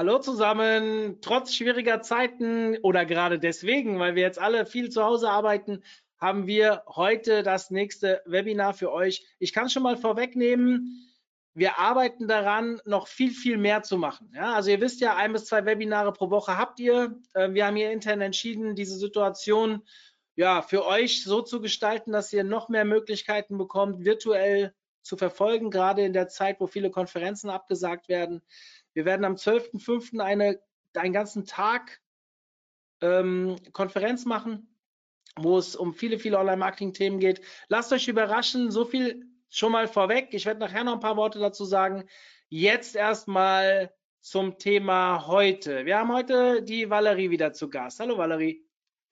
Hallo zusammen. Trotz schwieriger Zeiten oder gerade deswegen, weil wir jetzt alle viel zu Hause arbeiten, haben wir heute das nächste Webinar für euch. Ich kann schon mal vorwegnehmen, wir arbeiten daran, noch viel, viel mehr zu machen. Ja, also ihr wisst ja, ein bis zwei Webinare pro Woche habt ihr. Äh, wir haben hier intern entschieden, diese Situation ja, für euch so zu gestalten, dass ihr noch mehr Möglichkeiten bekommt, virtuell zu verfolgen, gerade in der Zeit, wo viele Konferenzen abgesagt werden. Wir werden am 12.05. eine einen ganzen Tag ähm, Konferenz machen, wo es um viele, viele Online-Marketing-Themen geht. Lasst euch überraschen, so viel schon mal vorweg. Ich werde nachher noch ein paar Worte dazu sagen. Jetzt erstmal zum Thema heute. Wir haben heute die Valerie wieder zu Gast. Hallo Valerie.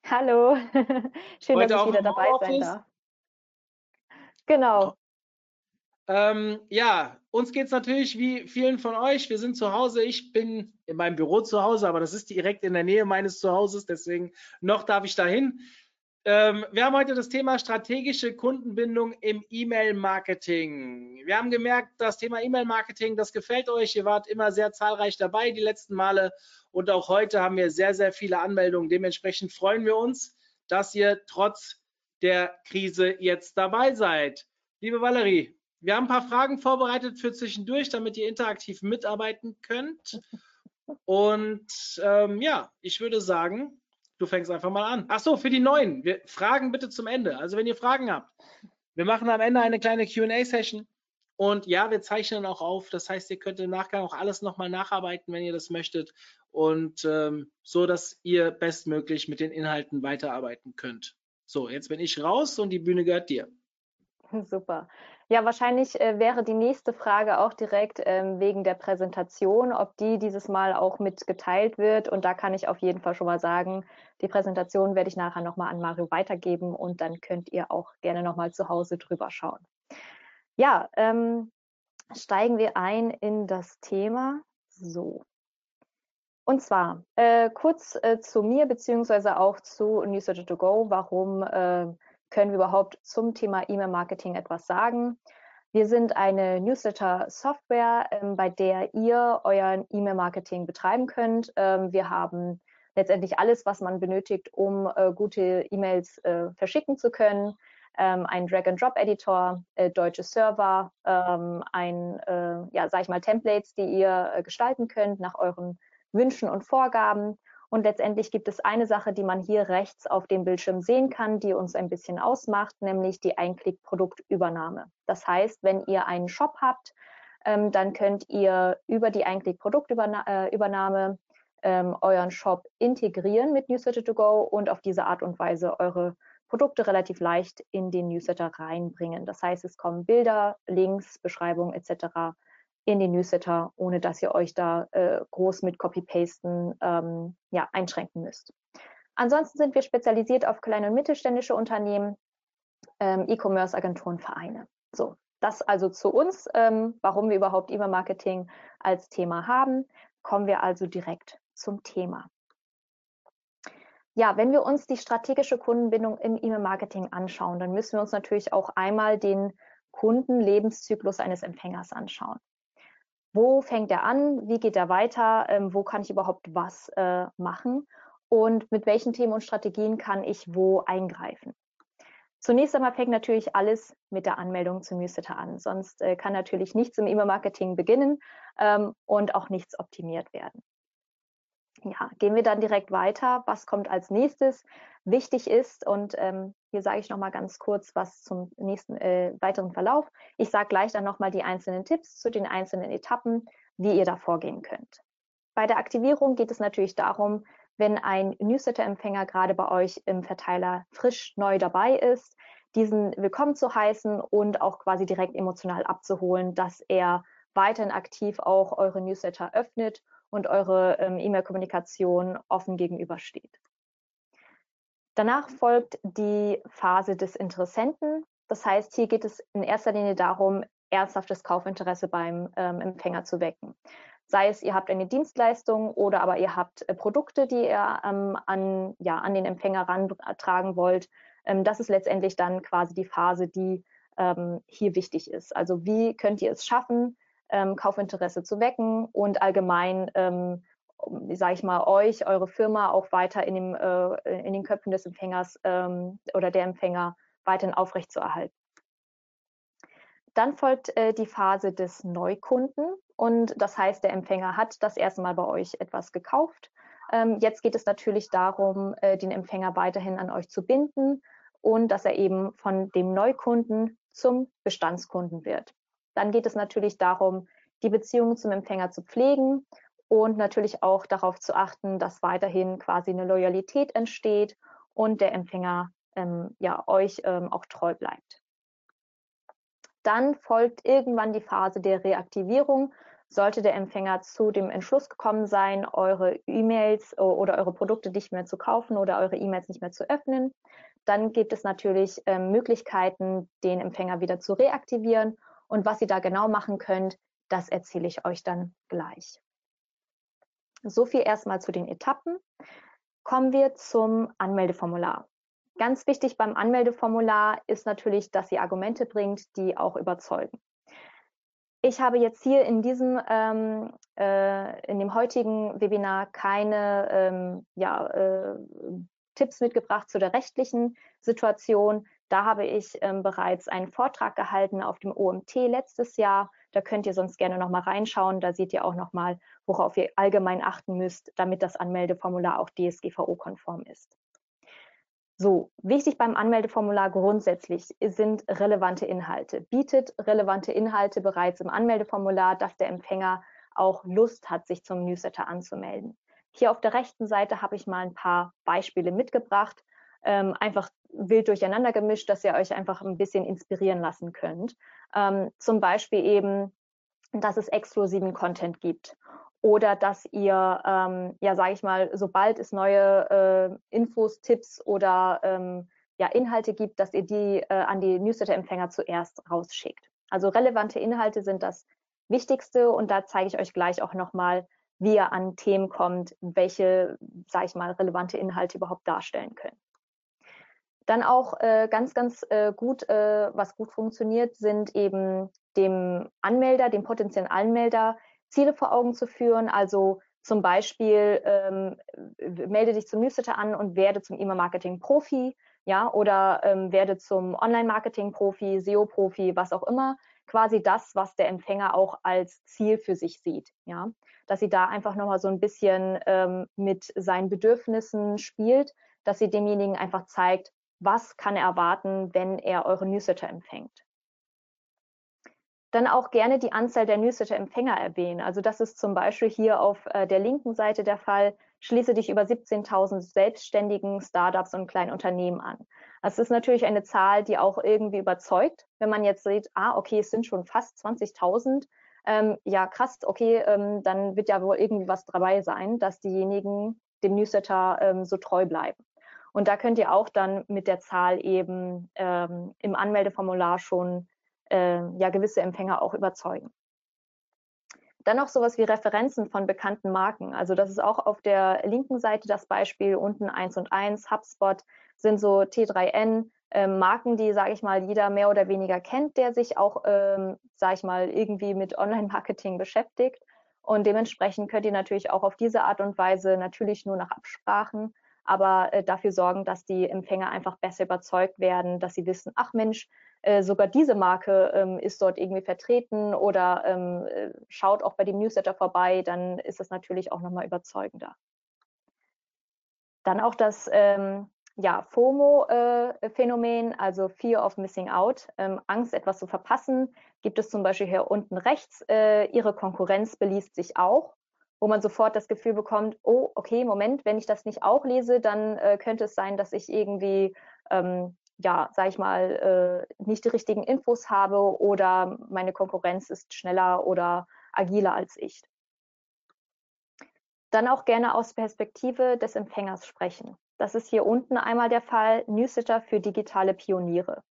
Hallo, schön, Heute dass ich wieder dabei sein Homeoffice? darf. Genau, Ähm, ja, uns geht es natürlich wie vielen von euch. Wir sind zu Hause. Ich bin in meinem Büro zu Hause, aber das ist direkt in der Nähe meines Zuhauses, deswegen noch darf ich dahin. Ähm, wir haben heute das Thema strategische Kundenbindung im E-Mail-Marketing. Wir haben gemerkt, das Thema E-Mail-Marketing, das gefällt euch. Ihr wart immer sehr zahlreich dabei die letzten Male und auch heute haben wir sehr, sehr viele Anmeldungen. Dementsprechend freuen wir uns, dass ihr trotz der Krise jetzt dabei seid. Liebe Valerie, wir haben ein paar Fragen vorbereitet für zwischendurch, damit ihr interaktiv mitarbeiten könnt. Und ähm, ja, ich würde sagen, du fängst einfach mal an. Ach so, für die Neuen, wir, Fragen bitte zum Ende. Also wenn ihr Fragen habt, wir machen am Ende eine kleine Q&A-Session. Und ja, wir zeichnen auch auf. Das heißt, ihr könnt im Nachgang auch alles nochmal nacharbeiten, wenn ihr das möchtet. Und ähm, so, dass ihr bestmöglich mit den Inhalten weiterarbeiten könnt. So, jetzt bin ich raus und die Bühne gehört dir. super. Ja, wahrscheinlich äh, wäre die nächste Frage auch direkt ähm, wegen der Präsentation, ob die dieses Mal auch mit geteilt wird. Und da kann ich auf jeden Fall schon mal sagen, die Präsentation werde ich nachher nochmal an Mario weitergeben und dann könnt ihr auch gerne nochmal zu Hause drüber schauen. Ja, ähm, steigen wir ein in das Thema. So. Und zwar äh, kurz äh, zu mir beziehungsweise auch zu Newsletter to Go. Warum äh, können wir überhaupt zum Thema E-Mail-Marketing etwas sagen? Wir sind eine Newsletter-Software, ähm, bei der ihr euer E-Mail-Marketing betreiben könnt. Ähm, wir haben letztendlich alles, was man benötigt, um äh, gute E-Mails äh, verschicken zu können. Ähm, ein Drag-and-Drop-Editor, äh, deutsche Server, ähm, ein, äh, ja, sag ich mal, Templates, die ihr äh, gestalten könnt nach euren Wünschen und Vorgaben. Und letztendlich gibt es eine Sache, die man hier rechts auf dem Bildschirm sehen kann, die uns ein bisschen ausmacht, nämlich die Einklick-Produktübernahme. Das heißt, wenn ihr einen Shop habt, ähm, dann könnt ihr über die Einklick-Produktübernahme ähm, euren Shop integrieren mit Newsletter to Go und auf diese Art und Weise eure Produkte relativ leicht in den Newsletter reinbringen. Das heißt, es kommen Bilder, Links, Beschreibungen etc in den Newsletter, ohne dass ihr euch da äh, groß mit Copy-Pasten ähm, ja, einschränken müsst. Ansonsten sind wir spezialisiert auf kleine und mittelständische Unternehmen, ähm, E-Commerce-Agenturen, Vereine. So, das also zu uns, ähm, warum wir überhaupt E-Mail-Marketing als Thema haben. Kommen wir also direkt zum Thema. Ja, wenn wir uns die strategische Kundenbindung im E-Mail-Marketing anschauen, dann müssen wir uns natürlich auch einmal den Kundenlebenszyklus eines Empfängers anschauen wo fängt er an, wie geht er weiter, ähm, wo kann ich überhaupt was äh, machen und mit welchen Themen und Strategien kann ich wo eingreifen. Zunächst einmal fängt natürlich alles mit der Anmeldung zum Newsletter an. Sonst äh, kann natürlich nichts im E-Mail-Marketing beginnen ähm, und auch nichts optimiert werden. Ja, gehen wir dann direkt weiter. Was kommt als nächstes? Wichtig ist, und ähm, hier sage ich nochmal ganz kurz was zum nächsten äh, weiteren Verlauf. Ich sage gleich dann nochmal die einzelnen Tipps zu den einzelnen Etappen, wie ihr da vorgehen könnt. Bei der Aktivierung geht es natürlich darum, wenn ein Newsletter-Empfänger gerade bei euch im Verteiler frisch neu dabei ist, diesen willkommen zu heißen und auch quasi direkt emotional abzuholen, dass er weiterhin aktiv auch eure Newsletter öffnet und eure ähm, E-Mail-Kommunikation offen gegenübersteht. Danach folgt die Phase des Interessenten. Das heißt, hier geht es in erster Linie darum, ernsthaftes Kaufinteresse beim ähm, Empfänger zu wecken. Sei es, ihr habt eine Dienstleistung oder aber ihr habt äh, Produkte, die ihr ähm, an, ja, an den Empfänger rantragen wollt. Ähm, das ist letztendlich dann quasi die Phase, die ähm, hier wichtig ist. Also wie könnt ihr es schaffen, ähm, Kaufinteresse zu wecken und allgemein, ähm, sage ich mal, euch, eure Firma auch weiter in, dem, äh, in den Köpfen des Empfängers ähm, oder der Empfänger weiterhin aufrechtzuerhalten. Dann folgt äh, die Phase des Neukunden und das heißt, der Empfänger hat das erste Mal bei euch etwas gekauft. Ähm, jetzt geht es natürlich darum, äh, den Empfänger weiterhin an euch zu binden und dass er eben von dem Neukunden zum Bestandskunden wird. Dann geht es natürlich darum, die Beziehung zum Empfänger zu pflegen und natürlich auch darauf zu achten, dass weiterhin quasi eine Loyalität entsteht und der Empfänger ähm, ja euch ähm, auch treu bleibt. Dann folgt irgendwann die Phase der Reaktivierung. Sollte der Empfänger zu dem Entschluss gekommen sein, eure E-Mails oder eure Produkte nicht mehr zu kaufen oder eure E-Mails nicht mehr zu öffnen, dann gibt es natürlich äh, Möglichkeiten, den Empfänger wieder zu reaktivieren. Und was ihr da genau machen könnt, das erzähle ich euch dann gleich. So viel erstmal zu den Etappen. Kommen wir zum Anmeldeformular. Ganz wichtig beim Anmeldeformular ist natürlich, dass ihr Argumente bringt, die auch überzeugen. Ich habe jetzt hier in diesem, ähm, äh, in dem heutigen Webinar keine ähm, ja, äh, Tipps mitgebracht zu der rechtlichen Situation. Da habe ich ähm, bereits einen Vortrag gehalten auf dem OMT letztes Jahr. Da könnt ihr sonst gerne noch mal reinschauen. Da seht ihr auch noch mal, worauf ihr allgemein achten müsst, damit das Anmeldeformular auch DSGVO-konform ist. So, wichtig beim Anmeldeformular grundsätzlich sind relevante Inhalte. Bietet relevante Inhalte bereits im Anmeldeformular, dass der Empfänger auch Lust hat, sich zum Newsletter anzumelden. Hier auf der rechten Seite habe ich mal ein paar Beispiele mitgebracht, ähm, einfach wild durcheinander gemischt, dass ihr euch einfach ein bisschen inspirieren lassen könnt. Ähm, zum Beispiel eben, dass es exklusiven Content gibt oder dass ihr, ähm, ja, sage ich mal, sobald es neue äh, Infos, Tipps oder ähm, ja, Inhalte gibt, dass ihr die äh, an die Newsletter-Empfänger zuerst rausschickt. Also relevante Inhalte sind das Wichtigste und da zeige ich euch gleich auch nochmal, wie ihr an Themen kommt, welche, sage ich mal, relevante Inhalte überhaupt darstellen können. Dann auch äh, ganz, ganz äh, gut, äh, was gut funktioniert, sind eben dem Anmelder, dem potenziellen Anmelder, Ziele vor Augen zu führen. Also zum Beispiel ähm, melde dich zum Newsletter an und werde zum E-Mail-Marketing-Profi, ja, oder ähm, werde zum Online-Marketing-Profi, SEO-Profi, was auch immer. Quasi das, was der Empfänger auch als Ziel für sich sieht, ja. Dass sie da einfach nochmal so ein bisschen ähm, mit seinen Bedürfnissen spielt, dass sie demjenigen einfach zeigt, was kann er erwarten, wenn er eure Newsletter empfängt. Dann auch gerne die Anzahl der Newsletter-Empfänger erwähnen. Also das ist zum Beispiel hier auf äh, der linken Seite der Fall. Schließe dich über 17.000 selbstständigen Startups und kleinen Unternehmen an. Das ist natürlich eine Zahl, die auch irgendwie überzeugt. Wenn man jetzt sieht, ah, okay, es sind schon fast 20.000, ähm, ja krass, okay, ähm, dann wird ja wohl irgendwie was dabei sein, dass diejenigen dem Newsletter ähm, so treu bleiben. Und da könnt ihr auch dann mit der Zahl eben ähm, im Anmeldeformular schon äh, ja gewisse Empfänger auch überzeugen. Dann noch sowas wie Referenzen von bekannten Marken. Also das ist auch auf der linken Seite das Beispiel, unten 1 und 1, HubSpot sind so T3N, äh, Marken, die, sage ich mal, jeder mehr oder weniger kennt, der sich auch, ähm, sage ich mal, irgendwie mit Online-Marketing beschäftigt. Und dementsprechend könnt ihr natürlich auch auf diese Art und Weise natürlich nur nach Absprachen, aber äh, dafür sorgen, dass die Empfänger einfach besser überzeugt werden, dass sie wissen, ach Mensch, äh, sogar diese Marke ähm, ist dort irgendwie vertreten oder ähm, äh, schaut auch bei dem Newsletter vorbei, dann ist das natürlich auch nochmal überzeugender. Dann auch das ähm, ja, FOMO-Phänomen, äh, also Fear of Missing Out, ähm, Angst, etwas zu verpassen, gibt es zum Beispiel hier unten rechts. Äh, ihre Konkurrenz beliest sich auch, wo man sofort das Gefühl bekommt, oh, okay, Moment, wenn ich das nicht auch lese, dann äh, könnte es sein, dass ich irgendwie ähm, ja, sage ich mal, äh, nicht die richtigen Infos habe oder meine Konkurrenz ist schneller oder agiler als ich. Dann auch gerne aus Perspektive des Empfängers sprechen. Das ist hier unten einmal der Fall Newsletter für digitale Pioniere.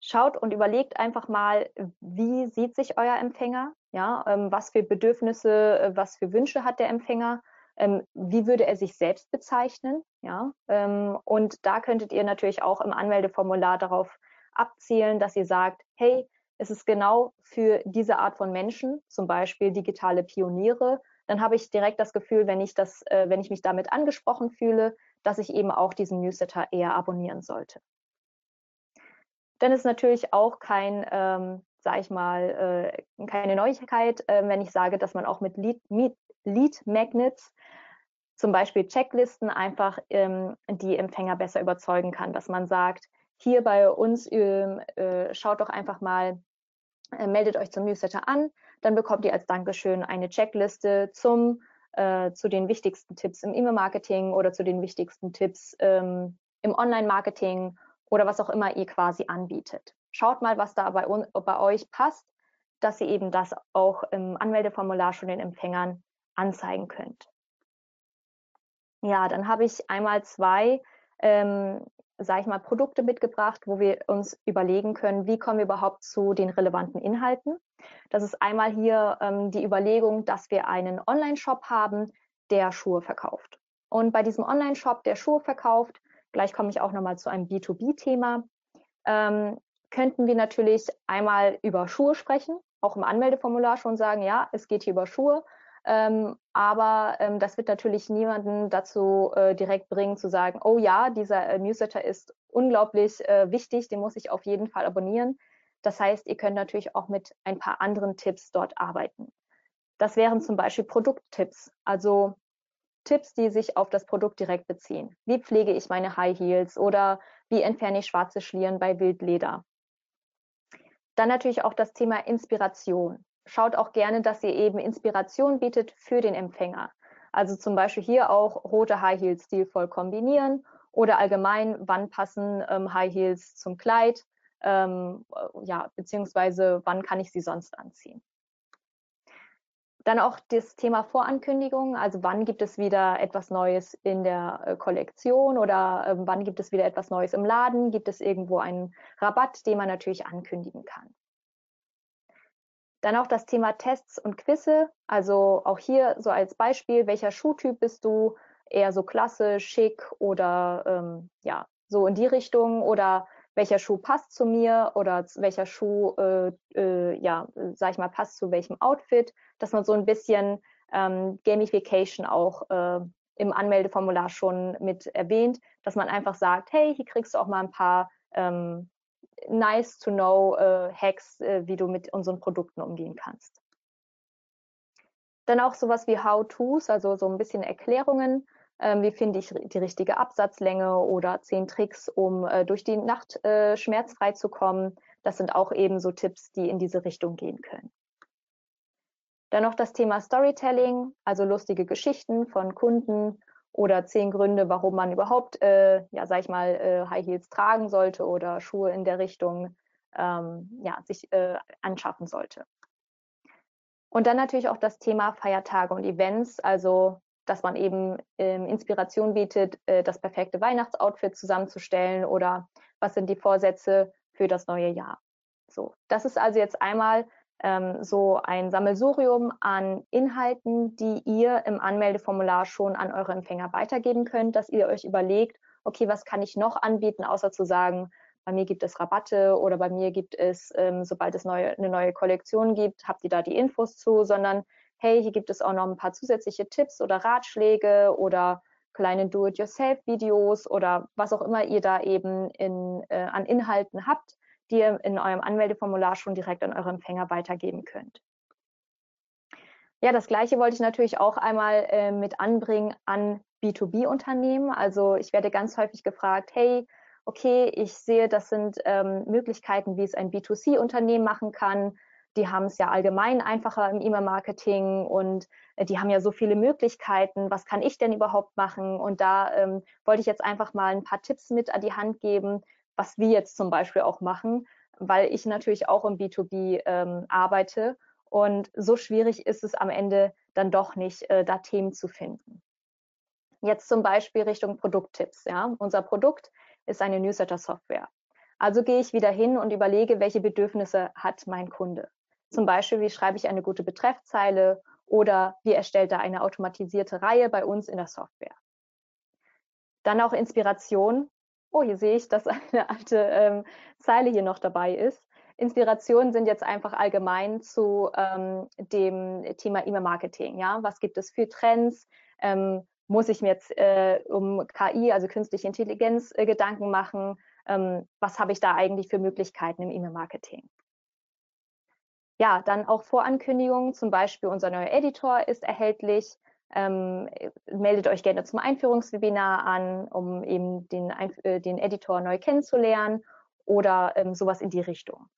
Schaut und überlegt einfach mal, wie sieht sich euer Empfänger? Ja, ähm, was für Bedürfnisse, äh, was für Wünsche hat der Empfänger? Ähm, wie würde er sich selbst bezeichnen? Ja, ähm, und da könntet ihr natürlich auch im Anmeldeformular darauf abzielen, dass ihr sagt, hey, es ist genau für diese Art von Menschen, zum Beispiel digitale Pioniere, dann habe ich direkt das Gefühl, wenn ich das, äh, wenn ich mich damit angesprochen fühle, dass ich eben auch diesen Newsletter eher abonnieren sollte. Dann ist natürlich auch kein, ähm, sage ich mal, äh, keine Neuigkeit, äh, wenn ich sage, dass man auch mit Lead, Lead Magnets, zum Beispiel Checklisten, einfach ähm, die Empfänger besser überzeugen kann, dass man sagt, hier bei uns ähm, äh, schaut doch einfach mal, äh, meldet euch zum Newsletter an, dann bekommt ihr als Dankeschön eine Checkliste zum äh, zu den wichtigsten Tipps im E-Mail-Marketing oder zu den wichtigsten Tipps ähm, im Online-Marketing oder was auch immer ihr quasi anbietet. Schaut mal, was da bei, bei euch passt, dass ihr eben das auch im Anmeldeformular schon den Empfängern anzeigen könnt. Ja, dann habe ich einmal zwei, ähm, sage ich mal, Produkte mitgebracht, wo wir uns überlegen können, wie kommen wir überhaupt zu den relevanten Inhalten. Das ist einmal hier ähm, die Überlegung, dass wir einen Online-Shop haben, der Schuhe verkauft. Und bei diesem Online-Shop, der Schuhe verkauft, gleich komme ich auch nochmal zu einem B2B-Thema, ähm, könnten wir natürlich einmal über Schuhe sprechen, auch im Anmeldeformular schon sagen, ja, es geht hier über Schuhe, ähm, aber ähm, das wird natürlich niemanden dazu äh, direkt bringen zu sagen, oh ja, dieser äh, Newsletter ist unglaublich äh, wichtig, den muss ich auf jeden Fall abonnieren. Das heißt, ihr könnt natürlich auch mit ein paar anderen Tipps dort arbeiten. Das wären zum Beispiel Produkttipps, also Tipps, die sich auf das Produkt direkt beziehen. Wie pflege ich meine High Heels oder wie entferne ich schwarze Schlieren bei Wildleder? Dann natürlich auch das Thema Inspiration. Schaut auch gerne, dass ihr eben Inspiration bietet für den Empfänger. Also zum Beispiel hier auch rote High Heels stilvoll kombinieren oder allgemein, wann passen ähm, High Heels zum Kleid, ähm, ja, beziehungsweise wann kann ich sie sonst anziehen. Dann auch das Thema Vorankündigung, also wann gibt es wieder etwas Neues in der äh, Kollektion oder äh, wann gibt es wieder etwas Neues im Laden, gibt es irgendwo einen Rabatt, den man natürlich ankündigen kann. Dann auch das Thema Tests und Quizze, also auch hier so als Beispiel, welcher Schuhtyp bist du, eher so klassisch, schick oder ähm, ja, so in die Richtung? Oder welcher Schuh passt zu mir oder welcher Schuh, äh, äh, ja, sag ich mal, passt zu welchem Outfit, dass man so ein bisschen ähm, Gamification auch äh, im Anmeldeformular schon mit erwähnt, dass man einfach sagt, hey, hier kriegst du auch mal ein paar ähm, nice to know äh, Hacks, äh, wie du mit unseren Produkten umgehen kannst. Dann auch sowas wie How-Tos, also so ein bisschen Erklärungen, wie finde ich die richtige Absatzlänge oder zehn Tricks, um äh, durch die Nacht äh, schmerzfrei zu kommen. Das sind auch eben so Tipps, die in diese Richtung gehen können. Dann noch das Thema Storytelling, also lustige Geschichten von Kunden oder zehn Gründe, warum man überhaupt, äh, ja, sag ich mal, äh, High Heels tragen sollte oder Schuhe in der Richtung, ähm, ja, sich äh, anschaffen sollte. Und dann natürlich auch das Thema Feiertage und Events, also dass man eben ähm, Inspiration bietet, äh, das perfekte Weihnachtsoutfit zusammenzustellen oder was sind die Vorsätze für das neue Jahr. So, das ist also jetzt einmal ähm, so ein Sammelsurium an Inhalten, die ihr im Anmeldeformular schon an eure Empfänger weitergeben könnt, dass ihr euch überlegt, okay, was kann ich noch anbieten, außer zu sagen, bei mir gibt es Rabatte oder bei mir gibt es, ähm, sobald es neue, eine neue Kollektion gibt, habt ihr da die Infos zu, sondern hey, hier gibt es auch noch ein paar zusätzliche Tipps oder Ratschläge oder kleine Do-it-yourself-Videos oder was auch immer ihr da eben in, äh, an Inhalten habt, die ihr in eurem Anmeldeformular schon direkt an eure Empfänger weitergeben könnt. Ja, das Gleiche wollte ich natürlich auch einmal äh, mit anbringen an B2B-Unternehmen. Also ich werde ganz häufig gefragt, hey, okay, ich sehe, das sind ähm, Möglichkeiten, wie es ein B2C-Unternehmen machen kann. Die haben es ja allgemein einfacher im E-Mail-Marketing und äh, die haben ja so viele Möglichkeiten. Was kann ich denn überhaupt machen? Und da ähm, wollte ich jetzt einfach mal ein paar Tipps mit an die Hand geben, was wir jetzt zum Beispiel auch machen, weil ich natürlich auch im B2B ähm, arbeite Und so schwierig ist es am Ende dann doch nicht, äh, da Themen zu finden. Jetzt zum Beispiel Richtung Produkttipps. Ja? Unser Produkt ist eine Newsletter-Software. Also gehe ich wieder hin und überlege, welche Bedürfnisse hat mein Kunde. Zum Beispiel, wie schreibe ich eine gute Betreffzeile oder wie erstellt er eine automatisierte Reihe bei uns in der Software. Dann auch Inspiration. Oh, hier sehe ich, dass eine alte ähm, Zeile hier noch dabei ist. Inspirationen sind jetzt einfach allgemein zu ähm, dem Thema E-Mail-Marketing. Ja? Was gibt es für Trends? Ähm, muss ich mir jetzt äh, um KI, also künstliche Intelligenz, äh, Gedanken machen? Ähm, was habe ich da eigentlich für Möglichkeiten im E-Mail-Marketing? Ja, dann auch Vorankündigungen, zum Beispiel unser neuer Editor ist erhältlich. Ähm, meldet euch gerne zum Einführungswebinar an, um eben den, äh, den Editor neu kennenzulernen oder ähm, sowas in die Richtung.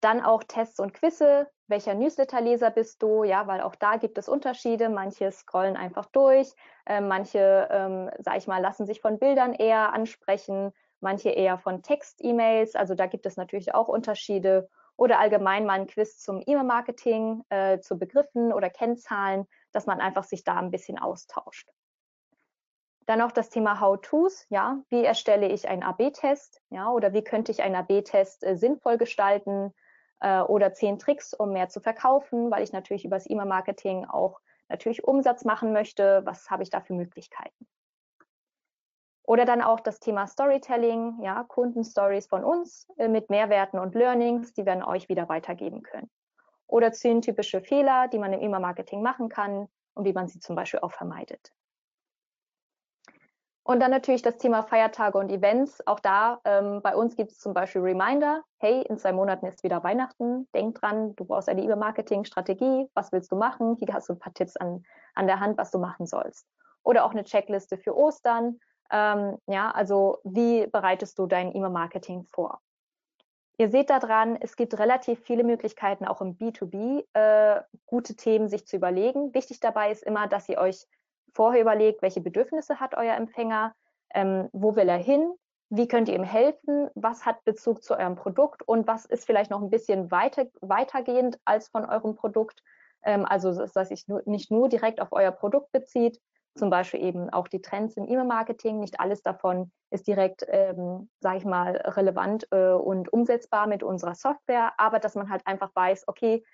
Dann auch Tests und Quizze. Welcher Newsletterleser bist du? Ja, weil auch da gibt es Unterschiede. Manche scrollen einfach durch, äh, manche, ähm, sag ich mal, lassen sich von Bildern eher ansprechen, manche eher von Text-E-Mails. Also da gibt es natürlich auch Unterschiede. Oder allgemein mal ein Quiz zum E-Mail-Marketing, äh, zu Begriffen oder Kennzahlen, dass man einfach sich da ein bisschen austauscht. Dann noch das Thema How-Tos, ja, wie erstelle ich einen AB-Test, ja, oder wie könnte ich einen AB-Test äh, sinnvoll gestalten, äh, oder zehn Tricks, um mehr zu verkaufen, weil ich natürlich über das E-Mail-Marketing auch natürlich Umsatz machen möchte. Was habe ich da für Möglichkeiten? Oder dann auch das Thema Storytelling, ja, Kundenstories von uns äh, mit Mehrwerten und Learnings, die werden euch wieder weitergeben können. Oder zehn typische Fehler, die man im E-Mail-Marketing machen kann und wie man sie zum Beispiel auch vermeidet. Und dann natürlich das Thema Feiertage und Events. Auch da, ähm, bei uns gibt es zum Beispiel Reminder. Hey, in zwei Monaten ist wieder Weihnachten. Denk dran, du brauchst eine E-Mail-Marketing-Strategie. Was willst du machen? Hier hast du ein paar Tipps an, an der Hand, was du machen sollst. Oder auch eine Checkliste für Ostern. Ähm, ja, also wie bereitest du dein E-Mail-Marketing vor? Ihr seht da dran, es gibt relativ viele Möglichkeiten, auch im B2B äh, gute Themen sich zu überlegen. Wichtig dabei ist immer, dass ihr euch vorher überlegt, welche Bedürfnisse hat euer Empfänger, ähm, wo will er hin, wie könnt ihr ihm helfen, was hat Bezug zu eurem Produkt und was ist vielleicht noch ein bisschen weiter, weitergehend als von eurem Produkt. Ähm, also dass sich nicht nur direkt auf euer Produkt bezieht, zum Beispiel eben auch die Trends im E-Mail-Marketing. Nicht alles davon ist direkt, ähm, sage ich mal, relevant äh, und umsetzbar mit unserer Software, aber dass man halt einfach weiß, okay,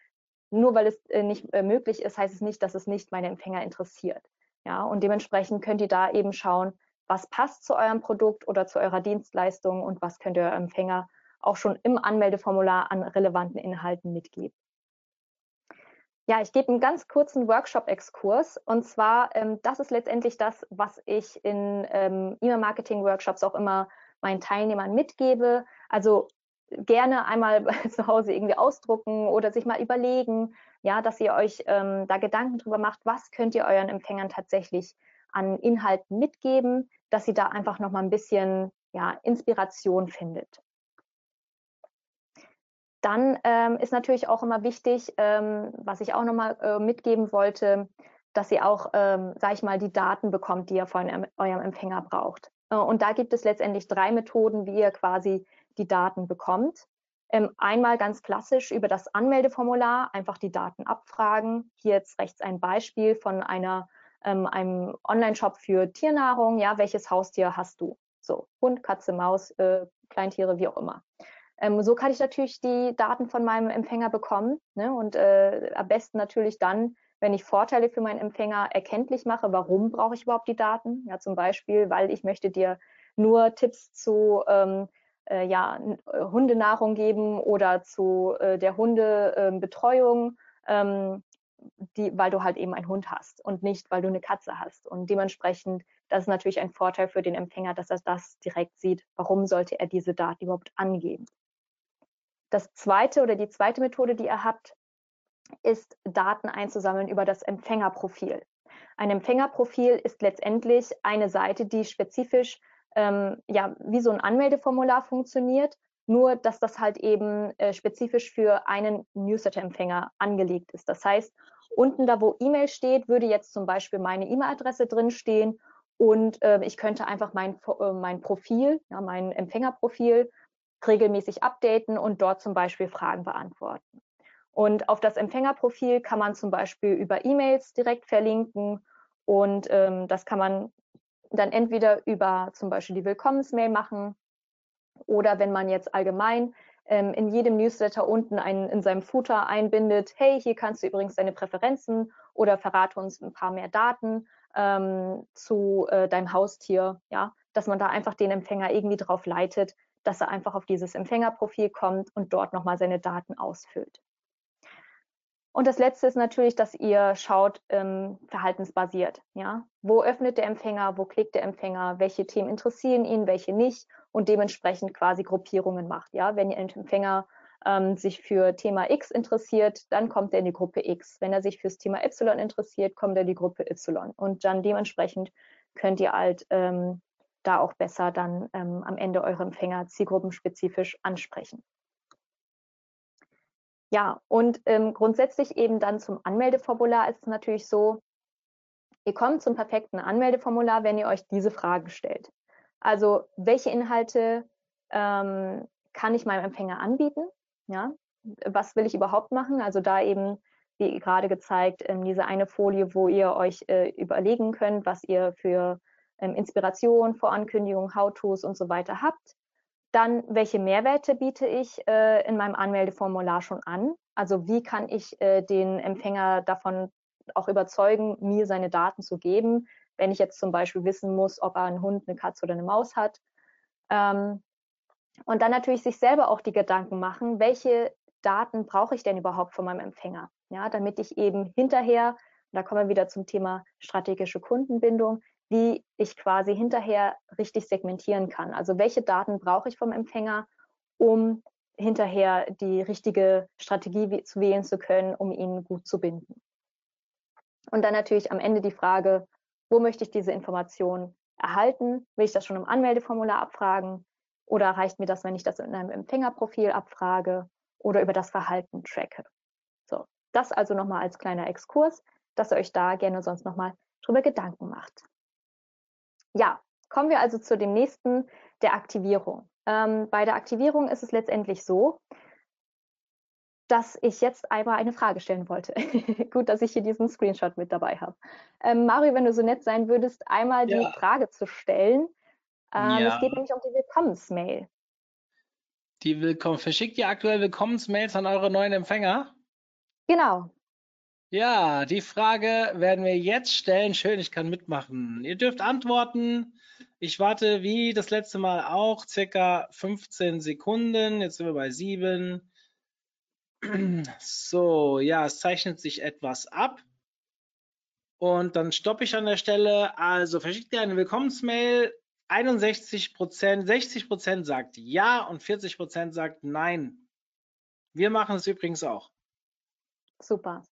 nur weil es äh, nicht äh, möglich ist, heißt es nicht, dass es nicht meine Empfänger interessiert. Ja, und dementsprechend könnt ihr da eben schauen, was passt zu eurem Produkt oder zu eurer Dienstleistung und was könnt ihr eurem Empfänger auch schon im Anmeldeformular an relevanten Inhalten mitgeben. Ja, ich gebe einen ganz kurzen Workshop-Exkurs. Und zwar, ähm, das ist letztendlich das, was ich in ähm, E-Mail-Marketing-Workshops auch immer meinen Teilnehmern mitgebe. Also gerne einmal zu Hause irgendwie ausdrucken oder sich mal überlegen, ja, dass ihr euch ähm, da Gedanken drüber macht, was könnt ihr euren Empfängern tatsächlich an Inhalten mitgeben, dass sie da einfach noch mal ein bisschen ja, Inspiration findet. Dann ähm, ist natürlich auch immer wichtig, ähm, was ich auch noch mal äh, mitgeben wollte, dass ihr auch, ähm, sage ich mal, die Daten bekommt, die ihr von eurem Empfänger braucht. Äh, und da gibt es letztendlich drei Methoden, wie ihr quasi die Daten bekommt. Ähm, einmal ganz klassisch über das Anmeldeformular einfach die Daten abfragen. Hier jetzt rechts ein Beispiel von einer, ähm, einem Online-Shop für Tiernahrung. Ja, welches Haustier hast du? So, Hund, Katze, Maus, äh, Kleintiere, wie auch immer. Ähm, so kann ich natürlich die Daten von meinem Empfänger bekommen. Ne? Und äh, am besten natürlich dann, wenn ich Vorteile für meinen Empfänger erkenntlich mache, warum brauche ich überhaupt die Daten? Ja, zum Beispiel, weil ich möchte dir nur Tipps zu ähm, äh, ja, äh, Hundenahrung geben oder zu äh, der Hundebetreuung, ähm, die, weil du halt eben einen Hund hast und nicht, weil du eine Katze hast. Und dementsprechend, das ist natürlich ein Vorteil für den Empfänger, dass er das direkt sieht. Warum sollte er diese Daten überhaupt angeben? Das zweite oder die zweite Methode, die ihr habt, ist Daten einzusammeln über das Empfängerprofil. Ein Empfängerprofil ist letztendlich eine Seite, die spezifisch ähm, ja, wie so ein Anmeldeformular funktioniert, nur dass das halt eben äh, spezifisch für einen Newsletter-Empfänger angelegt ist. Das heißt, unten da, wo E-Mail steht, würde jetzt zum Beispiel meine E-Mail-Adresse drinstehen und äh, ich könnte einfach mein, äh, mein Profil, ja, mein Empfängerprofil regelmäßig updaten und dort zum Beispiel Fragen beantworten. Und auf das Empfängerprofil kann man zum Beispiel über E-Mails direkt verlinken und ähm, das kann man dann entweder über zum Beispiel die Willkommensmail machen oder wenn man jetzt allgemein ähm, in jedem Newsletter unten einen, in seinem Footer einbindet, hey, hier kannst du übrigens deine Präferenzen oder verrate uns ein paar mehr Daten ähm, zu äh, deinem Haustier, ja, dass man da einfach den Empfänger irgendwie drauf leitet, dass er einfach auf dieses Empfängerprofil kommt und dort nochmal seine Daten ausfüllt. Und das letzte ist natürlich, dass ihr schaut, ähm, verhaltensbasiert. Ja? Wo öffnet der Empfänger, wo klickt der Empfänger, welche Themen interessieren ihn, welche nicht und dementsprechend quasi Gruppierungen macht. Ja? Wenn ein Empfänger ähm, sich für Thema X interessiert, dann kommt er in die Gruppe X. Wenn er sich fürs Thema Y interessiert, kommt er in die Gruppe Y. Und dann dementsprechend könnt ihr halt ähm, da auch besser dann ähm, am Ende eure Empfänger zielgruppenspezifisch ansprechen. Ja, und ähm, grundsätzlich eben dann zum Anmeldeformular ist es natürlich so, ihr kommt zum perfekten Anmeldeformular, wenn ihr euch diese Fragen stellt. Also, welche Inhalte ähm, kann ich meinem Empfänger anbieten? Ja, was will ich überhaupt machen? Also da eben, wie gerade gezeigt, ähm, diese eine Folie, wo ihr euch äh, überlegen könnt, was ihr für ähm, Inspiration, Vorankündigung, How-Tos und so weiter habt. Dann, welche Mehrwerte biete ich äh, in meinem Anmeldeformular schon an? Also wie kann ich äh, den Empfänger davon auch überzeugen, mir seine Daten zu geben, wenn ich jetzt zum Beispiel wissen muss, ob er einen Hund, eine Katze oder eine Maus hat. Ähm, und dann natürlich sich selber auch die Gedanken machen, welche Daten brauche ich denn überhaupt von meinem Empfänger? Ja, damit ich eben hinterher, da kommen wir wieder zum Thema strategische Kundenbindung, wie ich quasi hinterher richtig segmentieren kann. Also welche Daten brauche ich vom Empfänger, um hinterher die richtige Strategie zu wählen zu können, um ihn gut zu binden. Und dann natürlich am Ende die Frage, wo möchte ich diese Information erhalten? Will ich das schon im Anmeldeformular abfragen? Oder reicht mir das, wenn ich das in einem Empfängerprofil abfrage oder über das Verhalten tracke? So, das also nochmal als kleiner Exkurs, dass ihr euch da gerne sonst nochmal drüber Gedanken macht. Ja, kommen wir also zu dem nächsten, der Aktivierung. Ähm, bei der Aktivierung ist es letztendlich so, dass ich jetzt einmal eine Frage stellen wollte. Gut, dass ich hier diesen Screenshot mit dabei habe. Ähm, Mario, wenn du so nett sein würdest, einmal ja. die Frage zu stellen, ähm, ja. Es geht nämlich um die Willkommensmail. Die Willkommen, verschickt ihr aktuell Willkommensmails an eure neuen Empfänger? Genau. Ja, die Frage werden wir jetzt stellen. Schön, ich kann mitmachen. Ihr dürft antworten. Ich warte wie das letzte Mal auch circa 15 Sekunden. Jetzt sind wir bei 7. So, ja, es zeichnet sich etwas ab. Und dann stoppe ich an der Stelle. Also verschickt ihr eine Willkommensmail 61 Prozent, 60 Prozent sagt ja und 40 Prozent sagt nein. Wir machen es übrigens auch. Super.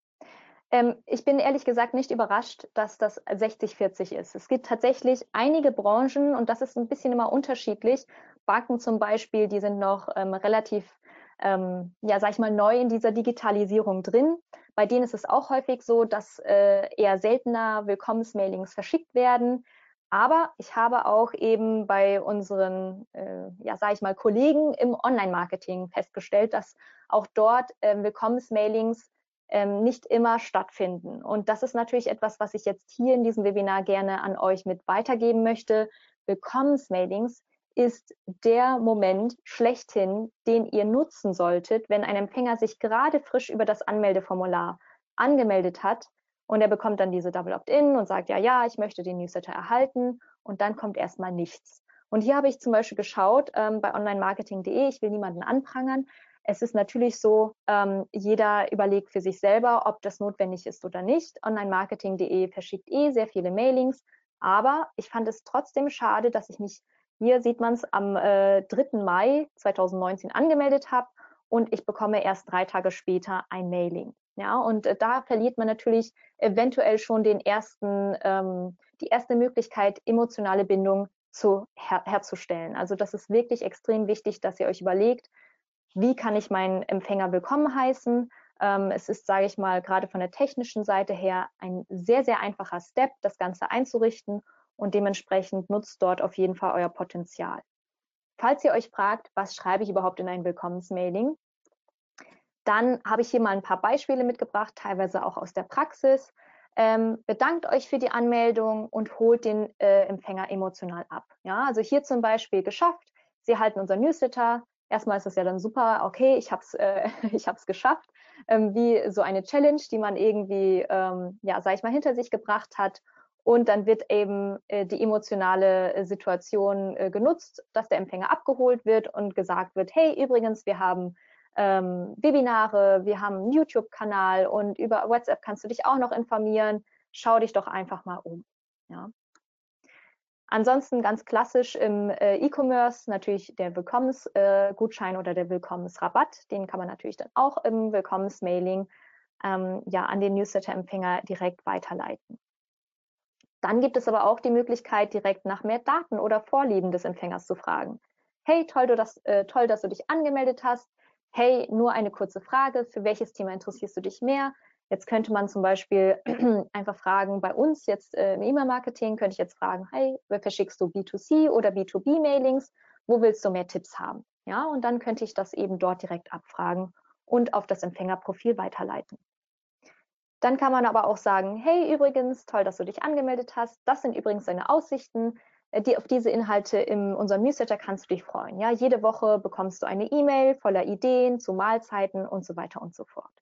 Ähm, ich bin ehrlich gesagt nicht überrascht, dass das 60-40 ist. Es gibt tatsächlich einige Branchen und das ist ein bisschen immer unterschiedlich. Banken zum Beispiel, die sind noch ähm, relativ, ähm, ja, sag ich mal, neu in dieser Digitalisierung drin. Bei denen ist es auch häufig so, dass äh, eher seltener Willkommensmailings verschickt werden. Aber ich habe auch eben bei unseren, äh, ja, sage ich mal, Kollegen im Online-Marketing festgestellt, dass auch dort äh, Willkommensmailings ähm, nicht immer stattfinden. Und das ist natürlich etwas, was ich jetzt hier in diesem Webinar gerne an euch mit weitergeben möchte. Willkommensmailings ist der Moment schlechthin, den ihr nutzen solltet, wenn ein Empfänger sich gerade frisch über das Anmeldeformular angemeldet hat und er bekommt dann diese Double Opt-in und sagt, ja, ja, ich möchte den Newsletter erhalten. Und dann kommt erstmal nichts. Und hier habe ich zum Beispiel geschaut ähm, bei onlinemarketing.de, ich will niemanden anprangern. Es ist natürlich so, ähm, jeder überlegt für sich selber, ob das notwendig ist oder nicht. Onlinemarketing.de verschickt eh sehr viele Mailings. Aber ich fand es trotzdem schade, dass ich mich, hier sieht man es, am äh, 3. Mai 2019 angemeldet habe und ich bekomme erst drei Tage später ein Mailing. Ja, und äh, da verliert man natürlich eventuell schon den ersten, ähm, die erste Möglichkeit, emotionale Bindung zu, her herzustellen. Also das ist wirklich extrem wichtig, dass ihr euch überlegt, wie kann ich meinen Empfänger willkommen heißen. Ähm, es ist, sage ich mal, gerade von der technischen Seite her ein sehr, sehr einfacher Step, das Ganze einzurichten und dementsprechend nutzt dort auf jeden Fall euer Potenzial. Falls ihr euch fragt, was schreibe ich überhaupt in ein Willkommensmailing, Dann habe ich hier mal ein paar Beispiele mitgebracht, teilweise auch aus der Praxis. Ähm, bedankt euch für die Anmeldung und holt den äh, Empfänger emotional ab. Ja, also hier zum Beispiel geschafft. Sie halten unser Newsletter. Erstmal ist es ja dann super, okay, ich habe es äh, ich hab's geschafft. Ähm, wie so eine Challenge, die man irgendwie, ähm, ja, sag ich mal, hinter sich gebracht hat. Und dann wird eben äh, die emotionale äh, Situation äh, genutzt, dass der Empfänger abgeholt wird und gesagt wird, hey, übrigens, wir haben ähm, Webinare, wir haben einen YouTube-Kanal und über WhatsApp kannst du dich auch noch informieren. Schau dich doch einfach mal um. Ja. Ansonsten ganz klassisch im äh, E-Commerce natürlich der Willkommensgutschein äh, oder der Willkommensrabatt. Den kann man natürlich dann auch im Willkommensmailing ähm, ja, an den Newsletter-Empfänger direkt weiterleiten. Dann gibt es aber auch die Möglichkeit, direkt nach mehr Daten oder Vorlieben des Empfängers zu fragen. Hey, toll, das, äh, toll, dass du dich angemeldet hast hey, nur eine kurze Frage, für welches Thema interessierst du dich mehr? Jetzt könnte man zum Beispiel einfach fragen, bei uns jetzt äh, im E-Mail-Marketing könnte ich jetzt fragen, hey, verschickst du B2C oder B2B-Mailings? Wo willst du mehr Tipps haben? Ja, und dann könnte ich das eben dort direkt abfragen und auf das Empfängerprofil weiterleiten. Dann kann man aber auch sagen, hey, übrigens, toll, dass du dich angemeldet hast. Das sind übrigens deine Aussichten. Äh, die, auf diese Inhalte in unserem Newsletter kannst du dich freuen. Ja, jede Woche bekommst du eine E-Mail voller Ideen zu Mahlzeiten und so weiter und so fort.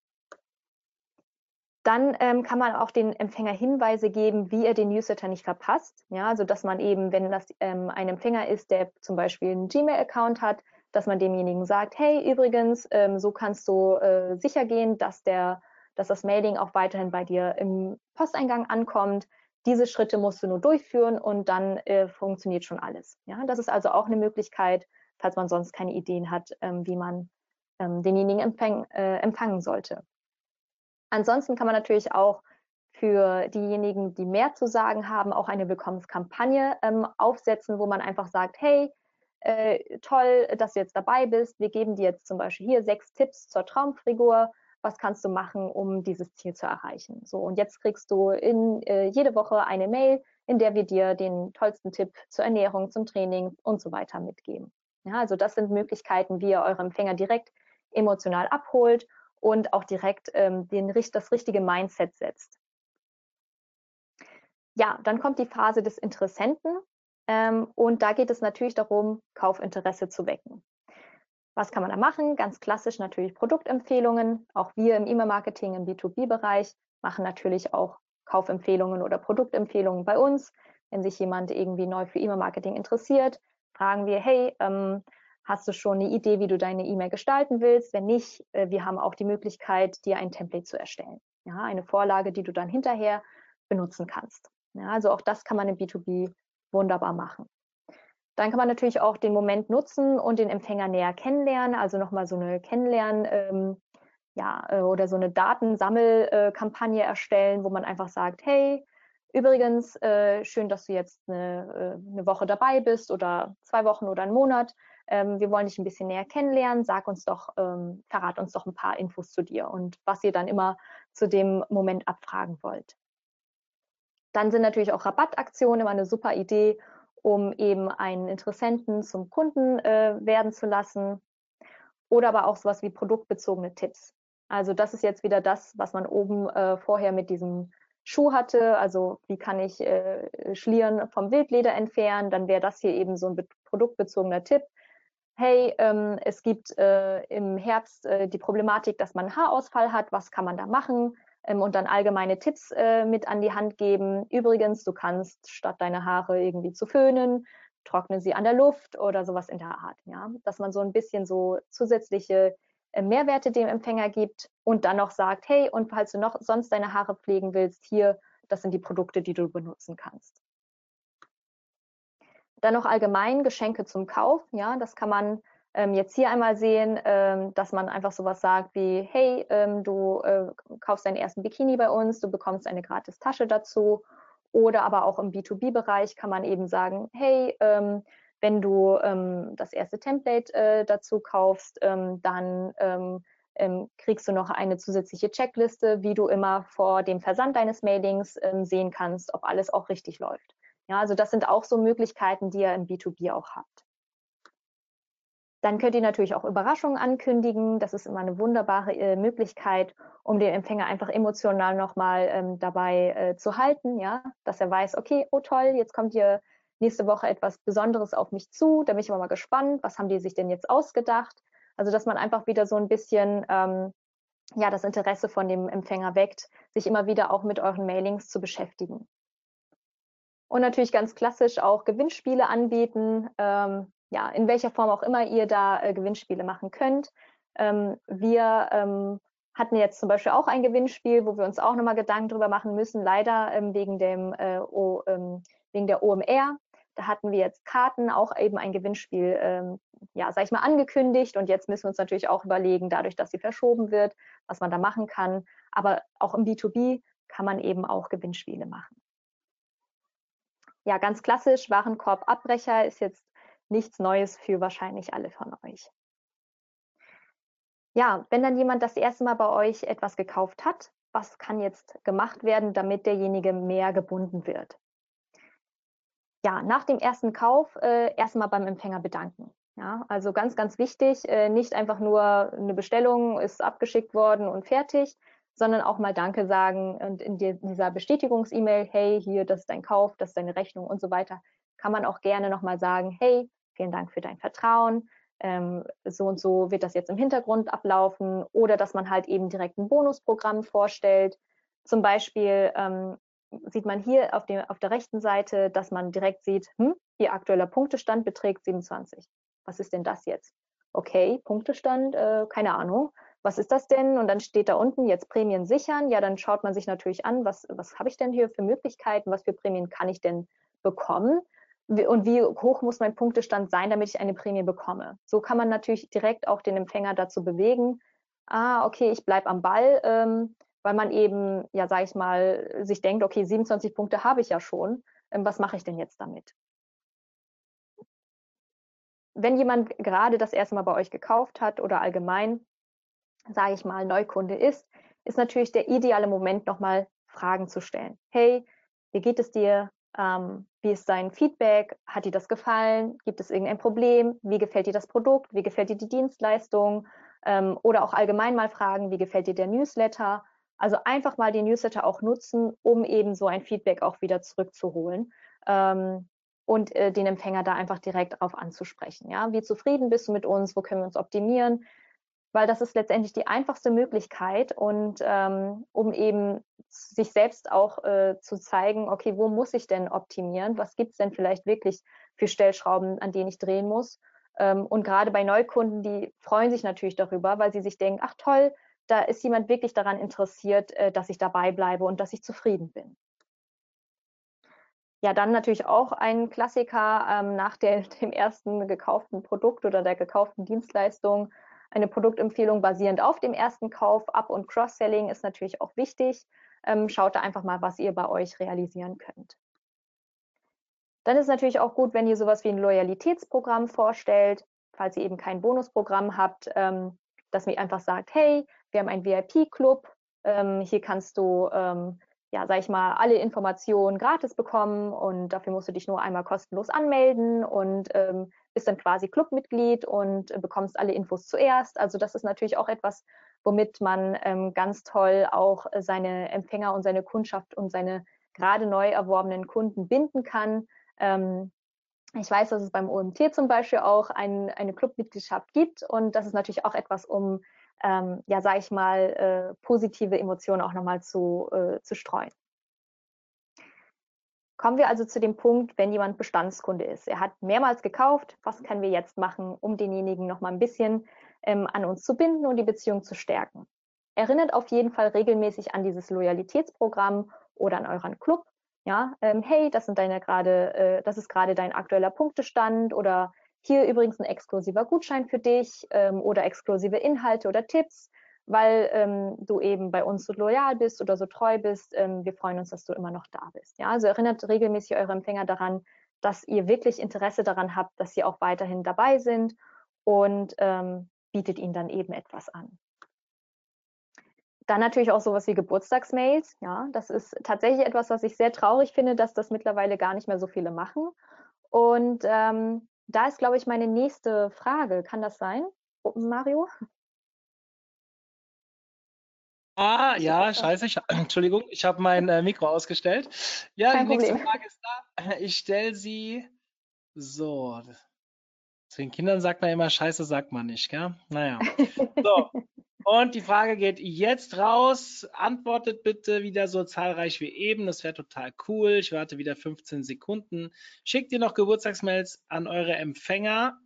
Dann ähm, kann man auch den Empfänger Hinweise geben, wie er den Newsletter nicht verpasst. Ja, also dass man eben, wenn das ähm, ein Empfänger ist, der zum Beispiel einen Gmail-Account hat, dass man demjenigen sagt, hey, übrigens, ähm, so kannst du äh, sicher gehen, dass der, dass das Mailing auch weiterhin bei dir im Posteingang ankommt diese Schritte musst du nur durchführen und dann äh, funktioniert schon alles. Ja, das ist also auch eine Möglichkeit, falls man sonst keine Ideen hat, ähm, wie man ähm, denjenigen empfäng, äh, empfangen sollte. Ansonsten kann man natürlich auch für diejenigen, die mehr zu sagen haben, auch eine Willkommenskampagne ähm, aufsetzen, wo man einfach sagt, hey, äh, toll, dass du jetzt dabei bist. Wir geben dir jetzt zum Beispiel hier sechs Tipps zur Traumfigur was kannst du machen, um dieses Ziel zu erreichen. So, und jetzt kriegst du in äh, jede Woche eine Mail, in der wir dir den tollsten Tipp zur Ernährung, zum Training und so weiter mitgeben. Ja, also das sind Möglichkeiten, wie ihr eure Empfänger direkt emotional abholt und auch direkt ähm, den, das richtige Mindset setzt. Ja, dann kommt die Phase des Interessenten ähm, und da geht es natürlich darum, Kaufinteresse zu wecken. Was kann man da machen? Ganz klassisch natürlich Produktempfehlungen. Auch wir im E-Mail-Marketing im B2B-Bereich machen natürlich auch Kaufempfehlungen oder Produktempfehlungen bei uns. Wenn sich jemand irgendwie neu für E-Mail-Marketing interessiert, fragen wir, hey, ähm, hast du schon eine Idee, wie du deine E-Mail gestalten willst? Wenn nicht, äh, wir haben auch die Möglichkeit, dir ein Template zu erstellen. Ja, eine Vorlage, die du dann hinterher benutzen kannst. Ja, also auch das kann man im B2B wunderbar machen. Dann kann man natürlich auch den Moment nutzen und den Empfänger näher kennenlernen, also nochmal so eine Kennenlernen, ähm, ja, äh, oder so eine Datensammelkampagne äh, erstellen, wo man einfach sagt, hey, übrigens, äh, schön, dass du jetzt eine, eine, Woche dabei bist oder zwei Wochen oder einen Monat. Ähm, wir wollen dich ein bisschen näher kennenlernen. Sag uns doch, ähm, verrat uns doch ein paar Infos zu dir und was ihr dann immer zu dem Moment abfragen wollt. Dann sind natürlich auch Rabattaktionen immer eine super Idee, um eben einen Interessenten zum Kunden äh, werden zu lassen. Oder aber auch sowas wie produktbezogene Tipps. Also das ist jetzt wieder das, was man oben äh, vorher mit diesem Schuh hatte. Also wie kann ich äh, Schlieren vom Wildleder entfernen? Dann wäre das hier eben so ein produktbezogener Tipp. Hey, ähm, es gibt äh, im Herbst äh, die Problematik, dass man Haarausfall hat. Was kann man da machen? ähm, und dann allgemeine Tipps äh, mit an die Hand geben. Übrigens, du kannst statt deine Haare irgendwie zu föhnen, trockne sie an der Luft oder sowas in der Art. Ja? Dass man so ein bisschen so zusätzliche äh, Mehrwerte dem Empfänger gibt und dann noch sagt, hey, und falls du noch sonst deine Haare pflegen willst, hier, das sind die Produkte, die du benutzen kannst. Dann noch allgemein Geschenke zum Kauf. Ja, das kann man ähm, jetzt hier einmal sehen, ähm, dass man einfach sowas sagt wie, hey, ähm, du äh, kaufst deinen ersten Bikini bei uns, du bekommst eine gratis Tasche dazu. Oder aber auch im B2B-Bereich kann man eben sagen, hey, ähm, wenn du ähm, das erste Template äh, dazu kaufst, ähm, dann kriegst du noch eine zusätzliche Checkliste, wie du immer vor dem Versand deines Mailings sehen kannst, ob alles auch richtig läuft. Ja, also das sind auch so Möglichkeiten, die ihr im B2B auch habt. Dann könnt ihr natürlich auch Überraschungen ankündigen. Das ist immer eine wunderbare äh, Möglichkeit, um den Empfänger einfach emotional nochmal ähm, dabei äh, zu halten, ja, dass er weiß, okay, oh toll, jetzt kommt hier nächste Woche etwas Besonderes auf mich zu. Da bin ich aber mal gespannt, was haben die sich denn jetzt ausgedacht? Also, dass man einfach wieder so ein bisschen ähm, ja, das Interesse von dem Empfänger weckt, sich immer wieder auch mit euren Mailings zu beschäftigen. Und natürlich ganz klassisch auch Gewinnspiele anbieten. Ähm, ja, in welcher Form auch immer ihr da äh, Gewinnspiele machen könnt. Ähm, wir ähm, hatten jetzt zum Beispiel auch ein Gewinnspiel, wo wir uns auch nochmal Gedanken drüber machen müssen, leider ähm, wegen, dem, äh, o, ähm, wegen der OMR. Da hatten wir jetzt Karten, auch eben ein Gewinnspiel, ähm, ja, sag ich mal, angekündigt. Und jetzt müssen wir uns natürlich auch überlegen, dadurch, dass sie verschoben wird, was man da machen kann. Aber auch im B2B kann man eben auch Gewinnspiele machen. Ja, ganz klassisch, Warenkorbabbrecher ist jetzt nichts Neues für wahrscheinlich alle von euch. Ja, wenn dann jemand das erste Mal bei euch etwas gekauft hat, was kann jetzt gemacht werden, damit derjenige mehr gebunden wird? Ja, nach dem ersten Kauf äh, erstmal beim Empfänger bedanken. Ja, also ganz, ganz wichtig, äh, nicht einfach nur eine Bestellung ist abgeschickt worden und fertig, sondern auch mal Danke sagen und in dieser Bestätigungs-E-Mail, hey, hier, das ist dein Kauf, das ist deine Rechnung und so weiter, kann man auch gerne nochmal sagen, hey, vielen Dank für dein Vertrauen. Ähm, so und so wird das jetzt im Hintergrund ablaufen oder dass man halt eben direkt ein Bonusprogramm vorstellt. Zum Beispiel ähm, sieht man hier auf, dem, auf der rechten Seite, dass man direkt sieht, hm, ihr aktueller Punktestand beträgt 27. Was ist denn das jetzt? Okay, Punktestand, äh, keine Ahnung. Was ist das denn? Und dann steht da unten jetzt Prämien sichern. Ja, dann schaut man sich natürlich an, was, was habe ich denn hier für Möglichkeiten, was für Prämien kann ich denn bekommen? und wie hoch muss mein Punktestand sein, damit ich eine Prämie bekomme. So kann man natürlich direkt auch den Empfänger dazu bewegen, ah, okay, ich bleibe am Ball, ähm, weil man eben, ja, sage ich mal, sich denkt, okay, 27 Punkte habe ich ja schon, ähm, was mache ich denn jetzt damit? Wenn jemand gerade das erste Mal bei euch gekauft hat oder allgemein, sage ich mal, Neukunde ist, ist natürlich der ideale Moment, nochmal Fragen zu stellen. Hey, wie geht es dir? Ähm, wie ist dein Feedback? Hat dir das gefallen? Gibt es irgendein Problem? Wie gefällt dir das Produkt? Wie gefällt dir die Dienstleistung? Ähm, oder auch allgemein mal fragen, wie gefällt dir der Newsletter? Also einfach mal den Newsletter auch nutzen, um eben so ein Feedback auch wieder zurückzuholen ähm, und äh, den Empfänger da einfach direkt darauf anzusprechen. Ja, wie zufrieden bist du mit uns? Wo können wir uns optimieren? Weil das ist letztendlich die einfachste Möglichkeit und ähm, um eben sich selbst auch äh, zu zeigen, okay, wo muss ich denn optimieren? Was gibt es denn vielleicht wirklich für Stellschrauben, an denen ich drehen muss? Ähm, und gerade bei Neukunden, die freuen sich natürlich darüber, weil sie sich denken, ach toll, da ist jemand wirklich daran interessiert, äh, dass ich dabei bleibe und dass ich zufrieden bin. Ja, dann natürlich auch ein Klassiker ähm, nach der, dem ersten gekauften Produkt oder der gekauften Dienstleistung eine Produktempfehlung basierend auf dem ersten Kauf. Up- und Cross-Selling ist natürlich auch wichtig. Ähm, schaut da einfach mal, was ihr bei euch realisieren könnt. Dann ist es natürlich auch gut, wenn ihr sowas wie ein Loyalitätsprogramm vorstellt, falls ihr eben kein Bonusprogramm habt, ähm, dass ihr einfach sagt, hey, wir haben einen VIP-Club, ähm, hier kannst du ja, sag ich mal, alle Informationen gratis bekommen und dafür musst du dich nur einmal kostenlos anmelden und ähm, bist dann quasi Clubmitglied und äh, bekommst alle Infos zuerst. Also das ist natürlich auch etwas, womit man ähm, ganz toll auch seine Empfänger und seine Kundschaft und seine gerade neu erworbenen Kunden binden kann. Ähm, ich weiß, dass es beim OMT zum Beispiel auch ein, eine Clubmitgliedschaft gibt und das ist natürlich auch etwas, um ähm, ja, sage ich mal, äh, positive Emotionen auch nochmal zu, äh, zu streuen. Kommen wir also zu dem Punkt, wenn jemand Bestandskunde ist. Er hat mehrmals gekauft. Was können wir jetzt machen, um denjenigen noch mal ein bisschen ähm, an uns zu binden und die Beziehung zu stärken? Erinnert auf jeden Fall regelmäßig an dieses Loyalitätsprogramm oder an euren Club. Ja, ähm, hey, das sind deine gerade, äh, das ist gerade dein aktueller Punktestand oder hier übrigens ein exklusiver Gutschein für dich ähm, oder exklusive Inhalte oder Tipps, weil ähm, du eben bei uns so loyal bist oder so treu bist. Ähm, wir freuen uns, dass du immer noch da bist. Ja, also erinnert regelmäßig eure Empfänger daran, dass ihr wirklich Interesse daran habt, dass sie auch weiterhin dabei sind und ähm, bietet ihnen dann eben etwas an. Dann natürlich auch sowas wie Geburtstagsmails. Ja, das ist tatsächlich etwas, was ich sehr traurig finde, dass das mittlerweile gar nicht mehr so viele machen. Und ähm, da ist, glaube ich, meine nächste Frage. Kann das sein, Mario? Ah, ja, scheiße, ich, Entschuldigung, ich habe mein äh, Mikro ausgestellt. Ja, Kein die nächste Problem. Frage ist da. Ich stelle sie so. Zu den Kindern sagt man immer, Scheiße sagt man nicht, gell? Naja. So. Und die Frage geht jetzt raus. Antwortet bitte wieder so zahlreich wie eben. Das wäre total cool. Ich warte wieder 15 Sekunden. Schickt ihr noch Geburtstagsmails an eure Empfänger.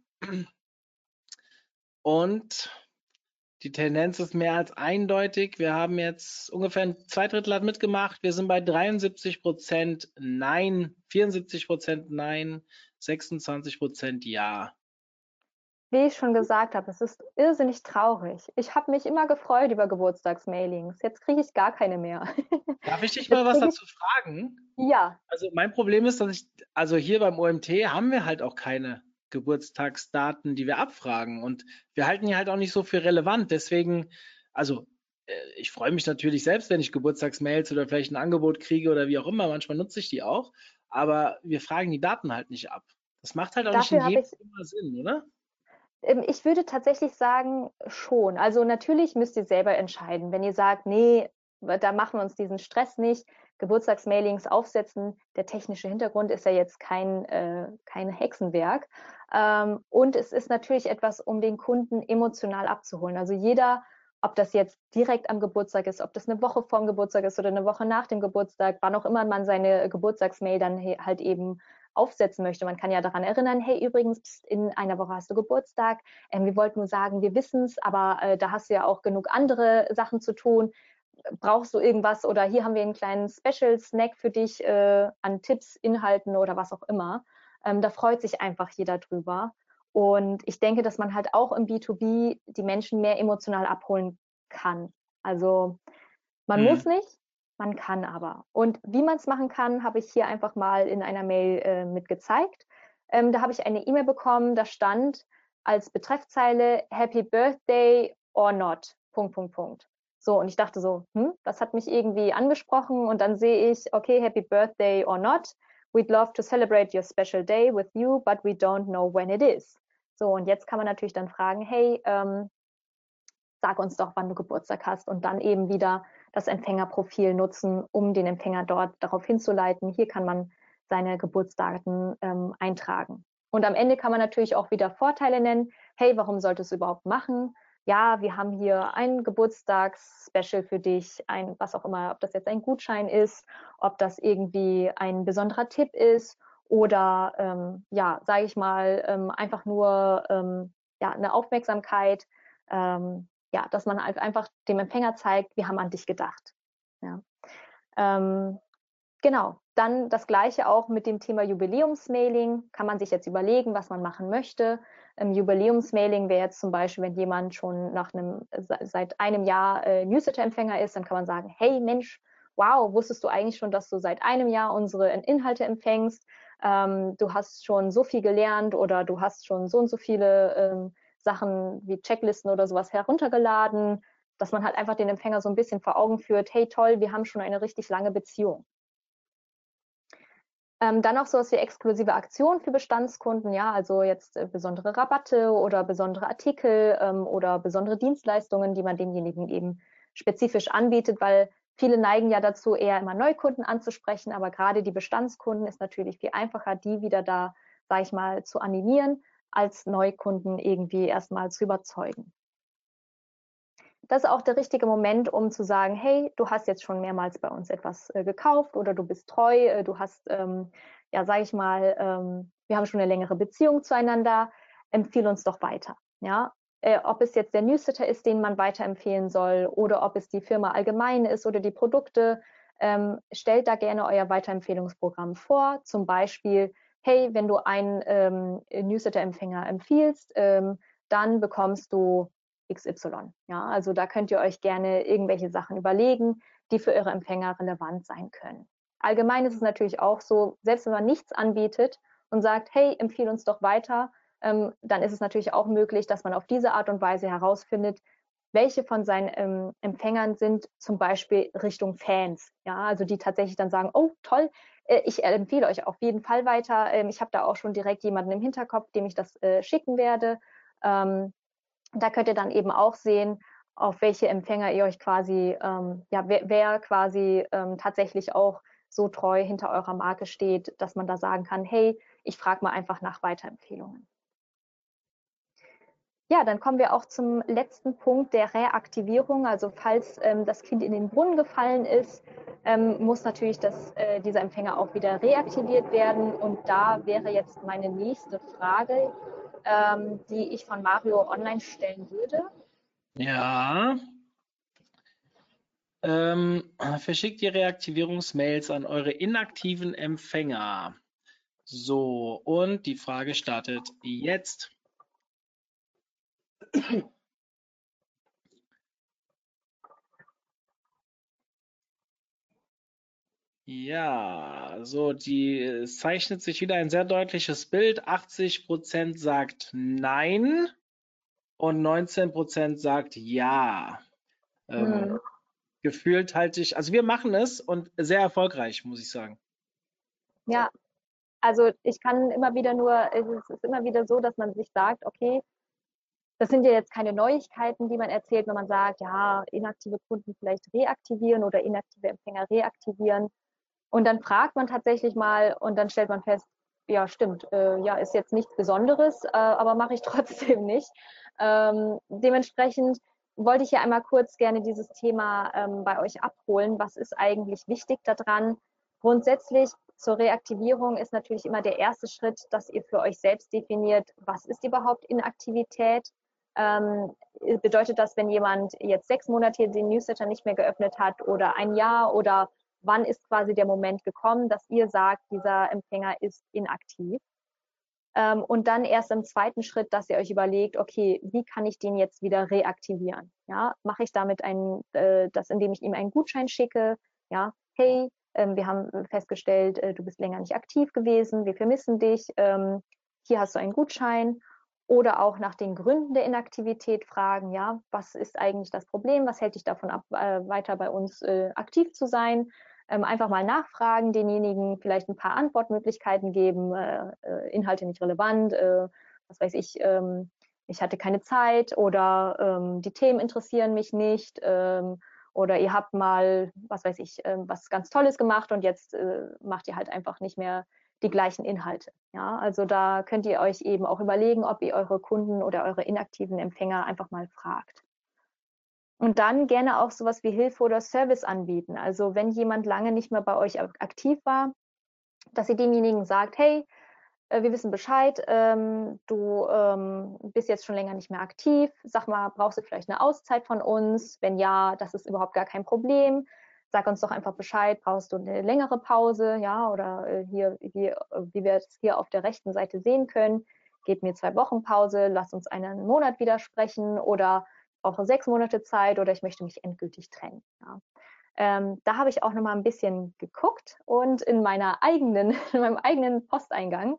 Und die Tendenz ist mehr als eindeutig. Wir haben jetzt ungefähr zwei Drittel hat mitgemacht. Wir sind bei 73 Prozent Nein, 74 Prozent Nein, 26 Prozent Ja. Wie ich schon gesagt habe, es ist irrsinnig traurig. Ich habe mich immer gefreut über Geburtstagsmailings. Jetzt kriege ich gar keine mehr. Darf ich dich mal was dazu fragen? ja, Also mein Problem ist, dass ich, also hier beim OMT haben wir halt auch keine Geburtstagsdaten, die wir abfragen. Und wir halten die halt auch nicht so für relevant. Deswegen, also äh, ich freue mich natürlich selbst, wenn ich Geburtstagsmails oder vielleicht ein Angebot kriege oder wie auch immer. Manchmal nutze ich die auch. Aber wir fragen die Daten halt nicht ab. Das macht halt auch Dafür nicht in jedem ich- Sinn, oder? Ähm, Ich würde tatsächlich sagen, schon. Also natürlich müsst ihr selber entscheiden. Wenn ihr sagt, nee, da machen wir uns diesen Stress nicht, Geburtstagsmailings aufsetzen, der technische Hintergrund ist ja jetzt kein, äh, kein Hexenwerk. Ähm, und es ist natürlich etwas, um den Kunden emotional abzuholen. Also jeder, ob das jetzt direkt am Geburtstag ist, ob das eine Woche vorm Geburtstag ist oder eine Woche nach dem Geburtstag, wann auch immer man seine Geburtstagsmail dann halt eben aufsetzen möchte. Man kann ja daran erinnern, hey, übrigens, pst, in einer Woche hast du Geburtstag. Ähm, wir wollten nur sagen, wir wissen es, aber äh, da hast du ja auch genug andere Sachen zu tun. Brauchst du irgendwas oder hier haben wir einen kleinen Special-Snack für dich äh, an Tipps, Inhalten oder was auch immer. Ähm, da freut sich einfach jeder drüber. Und ich denke, dass man halt auch im B2B die Menschen mehr emotional abholen kann. Also man Mhm. muss nicht, man kann aber. Und wie man es machen kann, habe ich hier einfach mal in einer Mail äh, mit gezeigt. Ähm, da habe ich eine E-Mail bekommen, da stand als Betreffzeile Happy Birthday or not. Punkt, Punkt, Punkt. So, und ich dachte so, hm, das hat mich irgendwie angesprochen und dann sehe ich, okay, Happy Birthday or not. We'd love to celebrate your special day with you, but we don't know when it is. So, und jetzt kann man natürlich dann fragen, hey, ähm, sag uns doch, wann du Geburtstag hast und dann eben wieder das Empfängerprofil nutzen, um den Empfänger dort darauf hinzuleiten. Hier kann man seine Geburtsdaten ähm, eintragen. Und am Ende kann man natürlich auch wieder Vorteile nennen. Hey, warum solltest du überhaupt machen? Ja, wir haben hier ein Geburtstagsspecial für dich, ein, was auch immer, ob das jetzt ein Gutschein ist, ob das irgendwie ein besonderer Tipp ist oder ähm, ja, sage ich mal, ähm, einfach nur ähm, ja, eine Aufmerksamkeit, ähm, ja, dass man einfach dem Empfänger zeigt, wir haben an dich gedacht. Ja. Ähm, genau. Dann das Gleiche auch mit dem Thema Jubiläumsmailing. Kann man sich jetzt überlegen, was man machen möchte. Ähm, Jubiläumsmailing wäre jetzt zum Beispiel, wenn jemand schon nach einem, seit einem Jahr äh, Newsletter-Empfänger ist, dann kann man sagen, hey Mensch, wow, wusstest du eigentlich schon, dass du seit einem Jahr unsere Inhalte empfängst? Ähm, du hast schon so viel gelernt oder du hast schon so und so viele ähm, Sachen wie Checklisten oder sowas heruntergeladen, dass man halt einfach den Empfänger so ein bisschen vor Augen führt, hey toll, wir haben schon eine richtig lange Beziehung. Ähm, dann auch sowas wie exklusive Aktionen für Bestandskunden, ja, also jetzt äh, besondere Rabatte oder besondere Artikel ähm, oder besondere Dienstleistungen, die man demjenigen eben spezifisch anbietet, weil viele neigen ja dazu, eher immer Neukunden anzusprechen, aber gerade die Bestandskunden ist natürlich viel einfacher, die wieder da, sage ich mal, zu animieren, als Neukunden irgendwie erstmal zu überzeugen. Das ist auch der richtige Moment, um zu sagen, hey, du hast jetzt schon mehrmals bei uns etwas äh, gekauft oder du bist treu, äh, du hast, ähm, ja, sage ich mal, ähm, wir haben schon eine längere Beziehung zueinander, empfehle uns doch weiter. Ja, äh, ob es jetzt der Newsletter ist, den man weiterempfehlen soll oder ob es die Firma allgemein ist oder die Produkte, ähm, stellt da gerne euer Weiterempfehlungsprogramm vor. Zum Beispiel, hey, wenn du einen ähm, Newsletter-Empfänger empfiehlst, ähm, dann bekommst du XY. Ja, also da könnt ihr euch gerne irgendwelche Sachen überlegen, die für eure Empfänger relevant sein können. Allgemein ist es natürlich auch so, selbst wenn man nichts anbietet und sagt, hey, empfehle uns doch weiter, ähm, dann ist es natürlich auch möglich, dass man auf diese Art und Weise herausfindet, welche von seinen ähm, Empfängern sind zum Beispiel Richtung Fans, ja, also die tatsächlich dann sagen, oh toll, ich empfehle euch auf jeden Fall weiter. Ähm, ich habe da auch schon direkt jemanden im Hinterkopf, dem ich das äh, schicken werde. Ähm, da könnt ihr dann eben auch sehen, auf welche Empfänger ihr euch quasi, ähm, ja, wer, wer quasi tatsächlich auch so treu hinter eurer Marke steht, dass man da sagen kann, hey, ich frage mal einfach nach Weiterempfehlungen. Ja, dann kommen wir auch zum letzten Punkt der Reaktivierung. Also falls ähm, das Kind in den Brunnen gefallen ist, ähm, muss natürlich das, äh, dieser Empfänger auch wieder reaktiviert werden. Und da wäre jetzt meine nächste Frage, ähm, die ich von Mario online stellen würde. Ja. Ähm, verschickt die Reaktivierungsmails an eure inaktiven Empfänger. So, und die Frage startet jetzt. Ja, so, die es zeichnet sich wieder ein sehr deutliches Bild. 80 Prozent sagt Nein und 19 Prozent sagt Ja. Ähm, Hm. gefühlt halte ich, also wir machen es und sehr erfolgreich, muss ich sagen. Ja, also ich kann immer wieder nur, es ist immer wieder so, dass man sich sagt, okay, das sind ja jetzt keine Neuigkeiten, die man erzählt, wenn man sagt, ja, inaktive Kunden vielleicht reaktivieren oder inaktive Empfänger reaktivieren. Und dann fragt man tatsächlich mal und dann stellt man fest, ja, stimmt, äh, ja, ist jetzt nichts Besonderes, äh, aber mache ich trotzdem nicht. Ähm, dementsprechend wollte ich hier einmal kurz gerne dieses Thema ähm, bei euch abholen. Was ist eigentlich wichtig daran? Grundsätzlich zur Reaktivierung ist natürlich immer der erste Schritt, dass ihr für euch selbst definiert, was ist überhaupt Inaktivität. Ähm, bedeutet das, wenn jemand jetzt sechs Monate den Newsletter nicht mehr geöffnet hat oder ein Jahr oder wann ist quasi der Moment gekommen, dass ihr sagt, dieser Empfänger ist inaktiv? Ähm, und dann erst im zweiten Schritt, dass ihr euch überlegt, okay, wie kann ich den jetzt wieder reaktivieren? Ja, mache ich damit ein, äh, das, indem ich ihm einen Gutschein schicke? Ja, hey, ähm, wir haben festgestellt, äh, du bist länger nicht aktiv gewesen, wir vermissen dich, ähm, hier hast du einen Gutschein. Oder auch nach den Gründen der Inaktivität fragen, ja, was ist eigentlich das Problem? Was hält dich davon ab, äh, weiter bei uns äh, aktiv zu sein? Ähm, einfach mal nachfragen, denjenigen vielleicht ein paar Antwortmöglichkeiten geben, äh, äh, Inhalte nicht relevant, äh, was weiß ich, ähm, ich hatte keine Zeit oder ähm, die Themen interessieren mich nicht ähm, oder ihr habt mal, was weiß ich, ähm, was ganz Tolles gemacht und jetzt äh, macht ihr halt einfach nicht mehr die gleichen Inhalte. Ja, also da könnt ihr euch eben auch überlegen, ob ihr eure Kunden oder eure inaktiven Empfänger einfach mal fragt. Und dann gerne auch sowas wie Hilfe oder Service anbieten. Also wenn jemand lange nicht mehr bei euch aktiv war, dass ihr demjenigen sagt, hey, äh, wir wissen Bescheid, ähm, du ähm, bist jetzt schon länger nicht mehr aktiv. Sag mal, brauchst du vielleicht eine Auszeit von uns? Wenn ja, das ist überhaupt gar kein Problem. Sag uns doch einfach Bescheid, brauchst du eine längere Pause, ja, oder äh, hier, wie, wie wir es hier auf der rechten Seite sehen können, gebt mir zwei Wochen Pause, lass uns einen Monat wieder sprechen oder brauche sechs Monate Zeit oder ich möchte mich endgültig trennen. Ja. Ähm, da habe ich auch noch mal ein bisschen geguckt und in meiner eigenen, in meinem eigenen Posteingang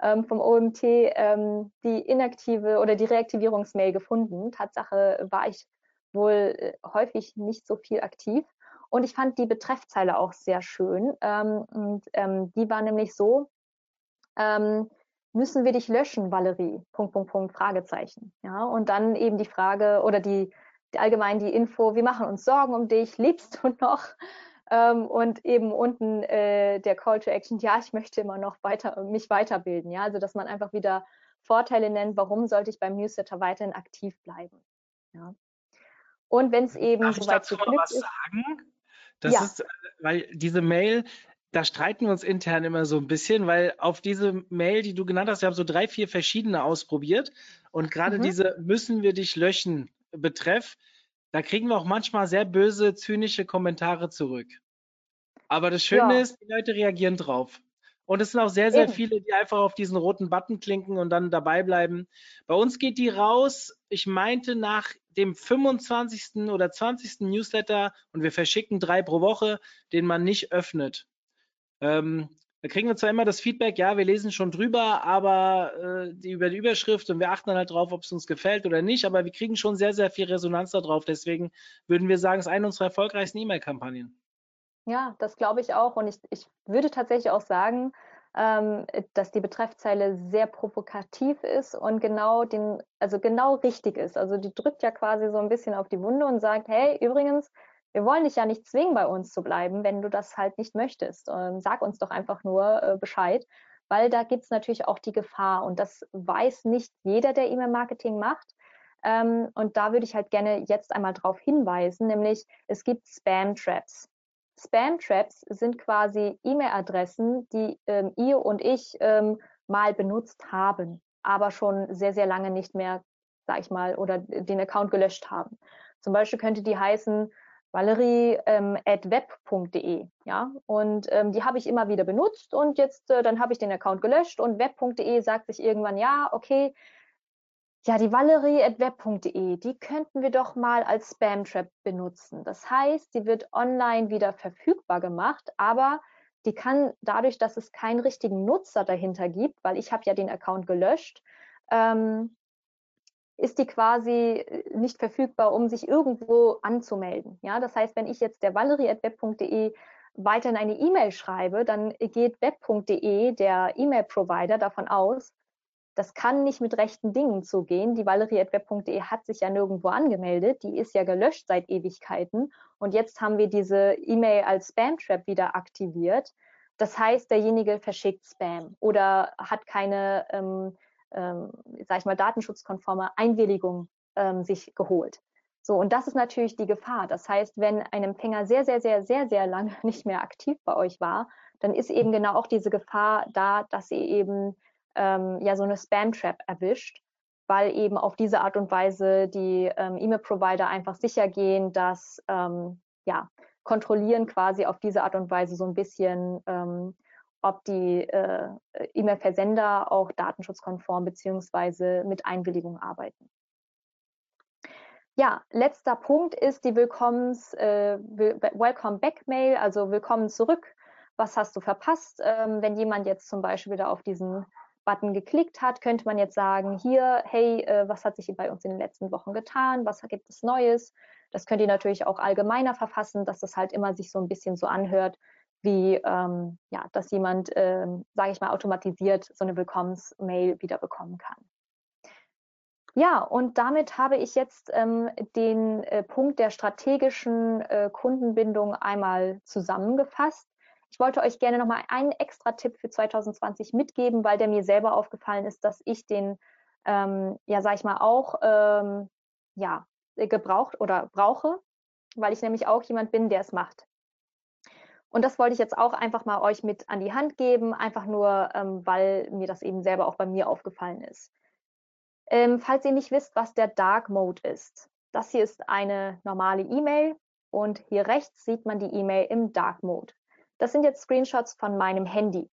ähm, vom OMT ähm, die inaktive oder die Reaktivierungsmail gefunden. Tatsache war ich wohl äh, häufig nicht so viel aktiv. Und ich fand die Betreffzeile auch sehr schön. Ähm, und ähm, die war nämlich so, ähm, müssen wir dich löschen, Valerie? Punkt, Punkt, Punkt, Fragezeichen. Ja, und dann eben die Frage oder die, die allgemein die Info, wir machen uns Sorgen um dich, lebst du noch? Ähm, und eben unten äh, der Call to Action, ja, ich möchte immer noch weiter, mich weiterbilden. Ja, also dass man einfach wieder Vorteile nennt, warum sollte ich beim Newsletter weiterhin aktiv bleiben. Ja. Und wenn es eben Darf ich soweit dazu zu mal was ist, sagen? Das Ja. ist, äh, weil diese Mail, da streiten wir uns intern immer so ein bisschen, weil auf diese Mail, die du genannt hast, wir haben so drei, vier verschiedene ausprobiert und gerade Mhm. diese müssen wir dich löschen betreff, da kriegen wir auch manchmal sehr böse, zynische Kommentare zurück. Aber das Schöne Ja. ist, die Leute reagieren drauf. Und es sind auch sehr, sehr Eben. viele, die einfach auf diesen roten Button klinken und dann dabei bleiben. Bei uns geht die raus, ich meinte nach dem 25. oder 20. Newsletter und wir verschicken drei pro Woche, den man nicht öffnet. Ähm, Da kriegen wir zwar immer das Feedback, ja, wir lesen schon drüber, aber äh, die, über die Überschrift und wir achten dann halt drauf, ob es uns gefällt oder nicht, aber wir kriegen schon sehr, sehr viel Resonanz darauf. Deswegen würden wir sagen, es ist eine unserer erfolgreichsten E-Mail-Kampagnen. Ja, das glaube ich auch. Und ich, ich würde tatsächlich auch sagen, ähm, dass die Betreffzeile sehr provokativ ist und genau den, also genau richtig ist. Also die drückt ja quasi so ein bisschen auf die Wunde und sagt, hey, übrigens, wir wollen dich ja nicht zwingen, bei uns zu bleiben, wenn du das halt nicht möchtest. Ähm, sag uns doch einfach nur äh, Bescheid, weil da gibt es natürlich auch die Gefahr und das weiß nicht jeder, der E-Mail-Marketing macht. Ähm, und da würde ich halt gerne jetzt einmal darauf hinweisen, nämlich es gibt Spam-Traps. Spam-Traps sind quasi E-Mail-Adressen, die ähm, ihr und ich ähm, mal benutzt haben, aber schon sehr, sehr lange nicht mehr, sag ich mal, oder den Account gelöscht haben. Zum Beispiel könnte die heißen valerie.web.de, ähm, ja, und ähm, die habe ich immer wieder benutzt und jetzt, äh, dann habe ich den Account gelöscht und web.de sagt sich irgendwann, ja, okay, ja, die valerie.web.de, die könnten wir doch mal als Spam-Trap benutzen. Das heißt, die wird online wieder verfügbar gemacht, aber die kann dadurch, dass es keinen richtigen Nutzer dahinter gibt, weil ich habe ja den Account gelöscht, ähm, ist die quasi äh, nicht verfügbar, um sich irgendwo anzumelden. Ja, das heißt, wenn ich jetzt der valerie.web.de weiterhin eine E-Mail schreibe, dann geht web.de, der E-Mail-Provider, davon aus, das kann nicht mit rechten Dingen zugehen. Die valerie.web.de hat sich ja nirgendwo angemeldet. Die ist ja gelöscht seit Ewigkeiten. Und jetzt haben wir diese E-Mail als Spam-Trap wieder aktiviert. Das heißt, derjenige verschickt Spam oder hat keine, ähm, ähm, sag ich mal, datenschutzkonforme Einwilligung ähm, sich geholt. So, und das ist natürlich die Gefahr. Das heißt, wenn ein Empfänger sehr, sehr, sehr, sehr, sehr lange nicht mehr aktiv bei euch war, dann ist eben genau auch diese Gefahr da, dass ihr eben ähm, ja so eine Spam-Trap erwischt, weil eben auf diese Art und Weise die ähm, E-Mail-Provider einfach sicher gehen, dass ähm, ja kontrollieren quasi auf diese Art und Weise so ein bisschen, ähm, ob die äh, E-Mail-Versender auch datenschutzkonform beziehungsweise mit Einwilligung arbeiten. Ja, letzter Punkt ist die Willkommens, äh, Welcome Back Mail, also Willkommen zurück. Was hast du verpasst? Ähm, wenn jemand jetzt zum Beispiel wieder auf diesen Button geklickt hat, könnte man jetzt sagen, hier, hey, äh, was hat sich bei uns in den letzten Wochen getan, was gibt es Neues? Das könnt ihr natürlich auch allgemeiner verfassen, dass das halt immer sich so ein bisschen so anhört, wie ähm, ja, dass jemand, ähm, sage ich mal, automatisiert so eine Willkommensmail wieder bekommen kann. Ja, und damit habe ich jetzt ähm, den äh, Punkt der strategischen äh, Kundenbindung einmal zusammengefasst. Ich wollte euch gerne nochmal einen extra Tipp für 2020 mitgeben, weil der mir selber aufgefallen ist, dass ich den, ähm, ja, sag ich mal, auch ähm, ja, gebraucht oder brauche, weil ich nämlich auch jemand bin, der es macht. Und das wollte ich jetzt auch einfach mal euch mit an die Hand geben, einfach nur, ähm, weil mir das eben selber auch bei mir aufgefallen ist. Ähm, falls ihr nicht wisst, was der Dark Mode ist, das hier ist eine normale E-Mail und hier rechts sieht man die E-Mail im Dark Mode. Das sind jetzt Screenshots von meinem Handy.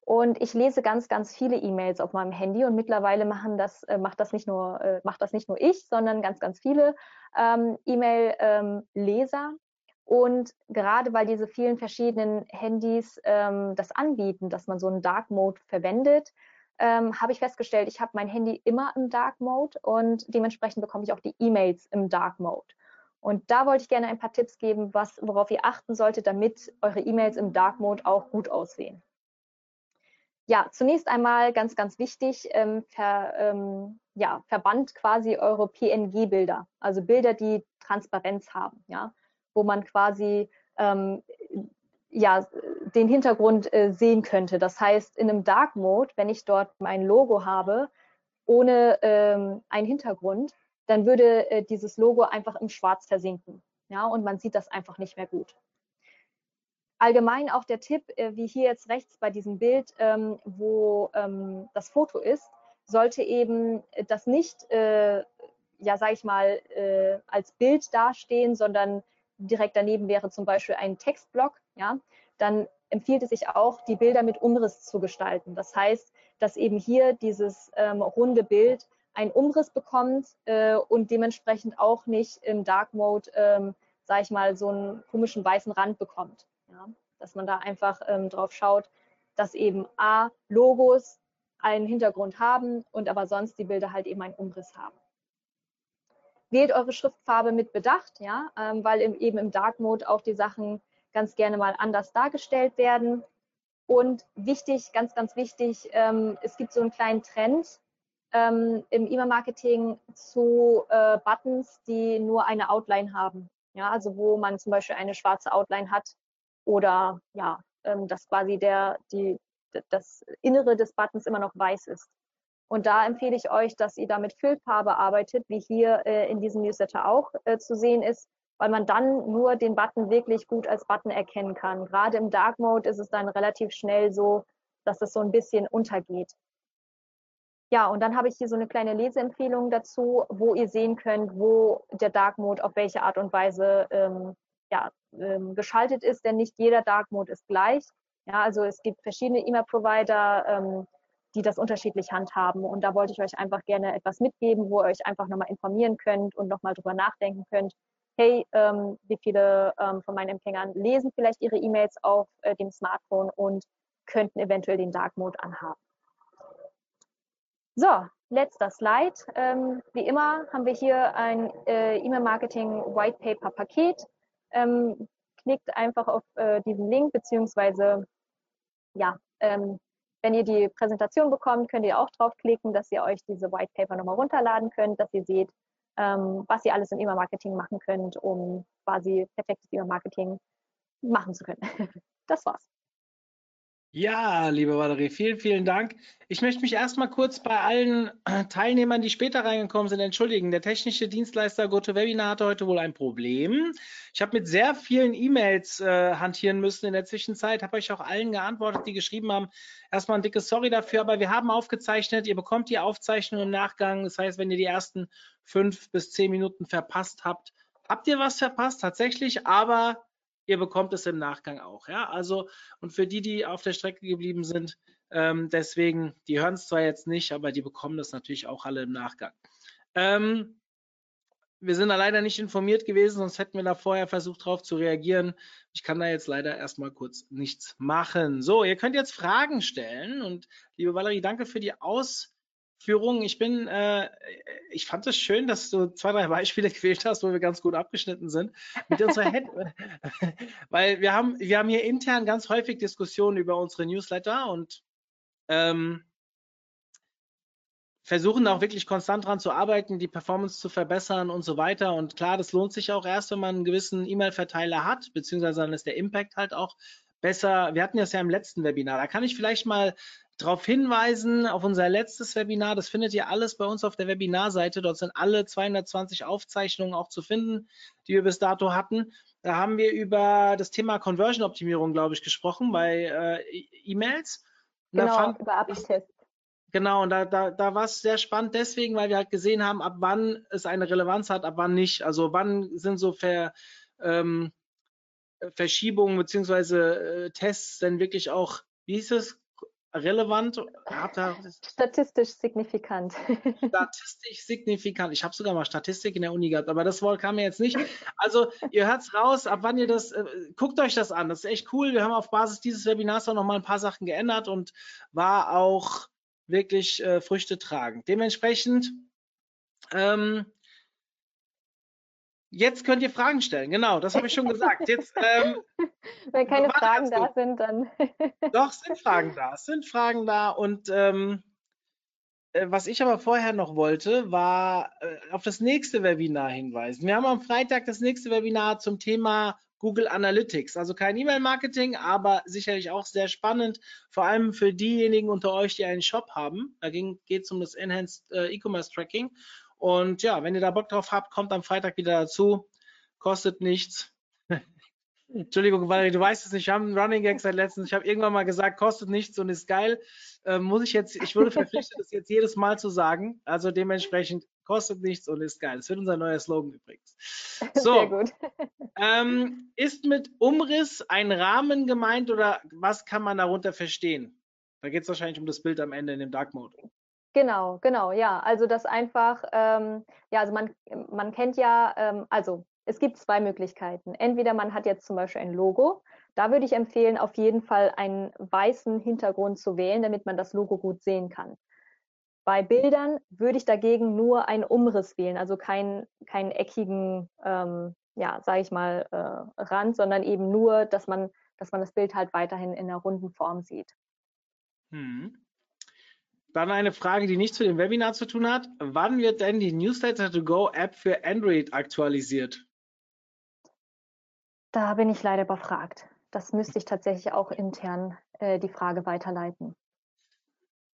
Und ich lese ganz, ganz viele E-Mails auf meinem Handy und mittlerweile machen das, äh, macht, das nicht nur, äh, macht das nicht nur ich, sondern ganz, ganz viele ähm, E-Mail-Leser. Ähm, und gerade weil diese vielen verschiedenen Handys ähm, das anbieten, dass man so einen Dark Mode verwendet, ähm, habe ich festgestellt, ich habe mein Handy immer im Dark Mode und dementsprechend bekomme ich auch die E-Mails im Dark Mode. Und da wollte ich gerne ein paar Tipps geben, was, worauf ihr achten solltet, damit eure E-Mails im Dark Mode auch gut aussehen. Ja, zunächst einmal ganz, ganz wichtig, ähm, ver, ähm, ja, verbannt quasi eure PNG-Bilder, also Bilder, die Transparenz haben, ja, wo man quasi ähm, ja, den Hintergrund äh, sehen könnte. Das heißt, in einem Dark Mode, wenn ich dort mein Logo habe, ohne ähm, einen Hintergrund, dann würde äh, dieses Logo einfach im Schwarz versinken. Ja, und man sieht das einfach nicht mehr gut. Allgemein auch der Tipp, äh, wie hier jetzt rechts bei diesem Bild, ähm, wo ähm, das Foto ist, sollte eben das nicht, äh, ja, sage ich mal, äh, als Bild dastehen, sondern direkt daneben wäre zum Beispiel ein Textblock, ja, dann empfiehlt es sich auch, die Bilder mit Umriss zu gestalten. Das heißt, dass eben hier dieses ähm, runde Bild einen Umriss bekommt äh, und dementsprechend auch nicht im Dark Mode, ähm, sage ich mal, so einen komischen weißen Rand bekommt. Ja? Dass man da einfach ähm, drauf schaut, dass eben A, Logos einen Hintergrund haben und aber sonst die Bilder halt eben einen Umriss haben. Wählt eure Schriftfarbe mit Bedacht, ja, ähm, weil im, eben im Dark Mode auch die Sachen ganz gerne mal anders dargestellt werden. Und wichtig, ganz, ganz wichtig, ähm, es gibt so einen kleinen Trend ähm, im E-Mail-Marketing zu äh, Buttons, die nur eine Outline haben. Ja, also wo man zum Beispiel eine schwarze Outline hat oder ja, ähm, dass quasi der, die, das Innere des Buttons immer noch weiß ist. Und da empfehle ich euch, dass ihr da mit Füllfarbe arbeitet, wie hier äh, in diesem Newsletter auch äh, zu sehen ist, weil man dann nur den Button wirklich gut als Button erkennen kann. Gerade im Dark Mode ist es dann relativ schnell so, dass es so ein bisschen untergeht. Ja, und dann habe ich hier so eine kleine Leseempfehlung dazu, wo ihr sehen könnt, wo der Dark Mode auf welche Art und Weise ähm, ja, ähm, geschaltet ist, denn nicht jeder Dark Mode ist gleich. Ja, also es gibt verschiedene E-Mail-Provider, ähm, die das unterschiedlich handhaben. Und da wollte ich euch einfach gerne etwas mitgeben, wo ihr euch einfach nochmal informieren könnt und nochmal drüber nachdenken könnt. Hey, ähm, wie viele ähm, von meinen Empfängern lesen vielleicht ihre E-Mails auf äh, dem Smartphone und könnten eventuell den Dark Mode anhaben. So, letzter Slide. Ähm, wie immer haben wir hier ein äh, E-Mail-Marketing White Paper Paket. Ähm, klickt einfach auf äh, diesen Link, beziehungsweise, ja, ähm, wenn ihr die Präsentation bekommt, könnt ihr auch draufklicken, dass ihr euch diese White Paper nochmal runterladen könnt, dass ihr seht, ähm, was ihr alles im E-Mail-Marketing machen könnt, um quasi perfektes E-Mail-Marketing machen zu können. Das war's. Ja, liebe Valerie, vielen, vielen Dank. Ich möchte mich erstmal kurz bei allen Teilnehmern, die später reingekommen sind, entschuldigen. Der technische Dienstleister GoToWebinar hatte heute wohl ein Problem. Ich habe mit sehr vielen E-Mails äh, hantieren müssen in der Zwischenzeit, habe euch auch allen geantwortet, die geschrieben haben. Erstmal ein dickes Sorry dafür, aber wir haben aufgezeichnet. Ihr bekommt die Aufzeichnung im Nachgang. Das heißt, wenn ihr die ersten fünf bis zehn Minuten verpasst habt, habt ihr was verpasst tatsächlich, aber ihr bekommt es im Nachgang auch. Ja, also und für die, die auf der Strecke geblieben sind, ähm, deswegen, die hören es zwar jetzt nicht, aber die bekommen das natürlich auch alle im Nachgang. Ähm, wir sind da leider nicht informiert gewesen, sonst hätten wir da vorher versucht, darauf zu reagieren. Ich kann da jetzt leider erstmal kurz nichts machen. So, ihr könnt jetzt Fragen stellen und liebe Valerie, danke für die Aus Führung. Ich bin, äh, ich fand es schön, dass du zwei, drei Beispiele gewählt hast, wo wir ganz gut abgeschnitten sind mit unserer Head weil wir haben, wir haben hier intern ganz häufig Diskussionen über unsere Newsletter und ähm, versuchen auch wirklich konstant dran zu arbeiten, die Performance zu verbessern und so weiter. Und klar, das lohnt sich auch erst, wenn man einen gewissen E-Mail-Verteiler hat, beziehungsweise dann ist der Impact halt auch besser. Wir hatten das ja im letzten Webinar. Da kann ich vielleicht mal darauf hinweisen, auf unser letztes Webinar. Das findet ihr alles bei uns auf der Webinarseite. Dort sind alle 220 Aufzeichnungen auch zu finden, die wir bis dato hatten. Da haben wir über das Thema Conversion-Optimierung, glaube ich, gesprochen bei äh, E-Mails. Genau, über API-Tests. Genau, und da, da, da war es sehr spannend deswegen, weil wir halt gesehen haben, ab wann es eine Relevanz hat, ab wann nicht. Also wann sind so Ver, ähm, Verschiebungen beziehungsweise äh, Tests denn wirklich auch, wie hieß es, relevant? Statistisch signifikant. Statistisch signifikant. Ich habe sogar mal Statistik in der Uni gehabt, aber das Wort kam mir jetzt nicht. Also ihr hört es raus, ab wann ihr das, äh, guckt euch das an. Das ist echt cool. Wir haben auf Basis dieses Webinars auch noch mal ein paar Sachen geändert und war auch wirklich äh, Früchte tragen. Dementsprechend ähm, Jetzt könnt ihr Fragen stellen, genau, das habe ich schon gesagt. Jetzt, ähm, Wenn keine Fragen da sind, dann. Doch, sind Fragen da, es sind Fragen da. Und ähm, äh, was ich aber vorher noch wollte, war äh, auf das nächste Webinar hinweisen. Wir haben am Freitag das nächste Webinar zum Thema Google Analytics. Also kein E-Mail-Marketing, aber sicherlich auch sehr spannend, vor allem für diejenigen unter euch, die einen Shop haben. Da geht es um das Enhanced äh, E-Commerce Tracking. Und ja, wenn ihr da Bock drauf habt, kommt am Freitag wieder dazu. Kostet nichts. Entschuldigung, Valerie, du weißt es nicht. Wir haben einen Running Gag seit letztens. Ich habe irgendwann mal gesagt, kostet nichts und ist geil. Ähm, muss ich jetzt, ich würde verpflichtet, das jetzt jedes Mal zu sagen. Also dementsprechend kostet nichts und ist geil. Das wird unser neuer Slogan übrigens. So, Sehr gut. Ähm, ist mit Umriss ein Rahmen gemeint oder was kann man darunter verstehen? Da geht es wahrscheinlich um das Bild am Ende in dem Dark Mode. Genau, genau, ja. Also das einfach, ähm, ja, also man, man kennt ja, ähm, also es gibt zwei Möglichkeiten. Entweder man hat jetzt zum Beispiel ein Logo, Da würde ich empfehlen, auf jeden Fall einen weißen Hintergrund zu wählen, damit man das Logo gut sehen kann. Bei Bildern würde ich dagegen nur einen Umriss wählen, also keinen, keinen eckigen, ähm, ja, sage ich mal, äh, Rand, sondern eben nur, dass man, dass man das Bild halt weiterhin in einer runden Form sieht. Hm. Dann eine Frage, die nichts mit dem Webinar zu tun hat. Wann wird denn die Newsletter to Go App für Android aktualisiert? Da bin ich leider überfragt. Das müsste ich tatsächlich auch intern äh, die Frage weiterleiten.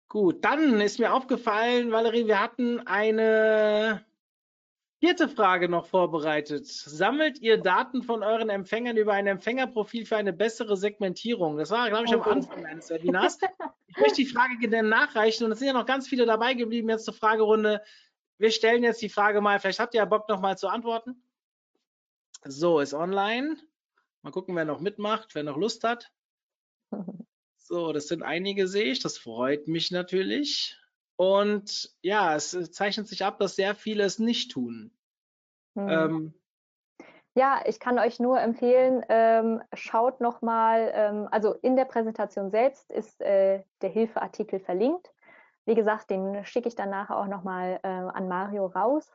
Gut, dann ist mir aufgefallen, Valerie, wir hatten eine vierte Frage noch vorbereitet. Sammelt ihr Daten von euren Empfängern über ein Empfängerprofil für eine bessere Segmentierung? Das war, glaube ich, am Okay. Anfang eines Webinars. Ich möchte die Frage gerne nachreichen und es sind ja noch ganz viele dabei geblieben jetzt zur Fragerunde. Wir stellen jetzt die Frage mal, vielleicht habt ihr ja Bock noch mal zu antworten. So, ist online. Mal gucken, wer noch mitmacht, wer noch Lust hat. So, das sind einige, sehe ich. Das freut mich natürlich. Und ja, es äh, zeichnet sich ab, dass sehr viele es nicht tun. Hm. Ähm, Ja, ich kann euch nur empfehlen, ähm, schaut nochmal, ähm, also in der Präsentation selbst ist äh, der Hilfeartikel verlinkt. Wie gesagt, den schicke ich dann nachher auch nochmal äh, an Mario raus,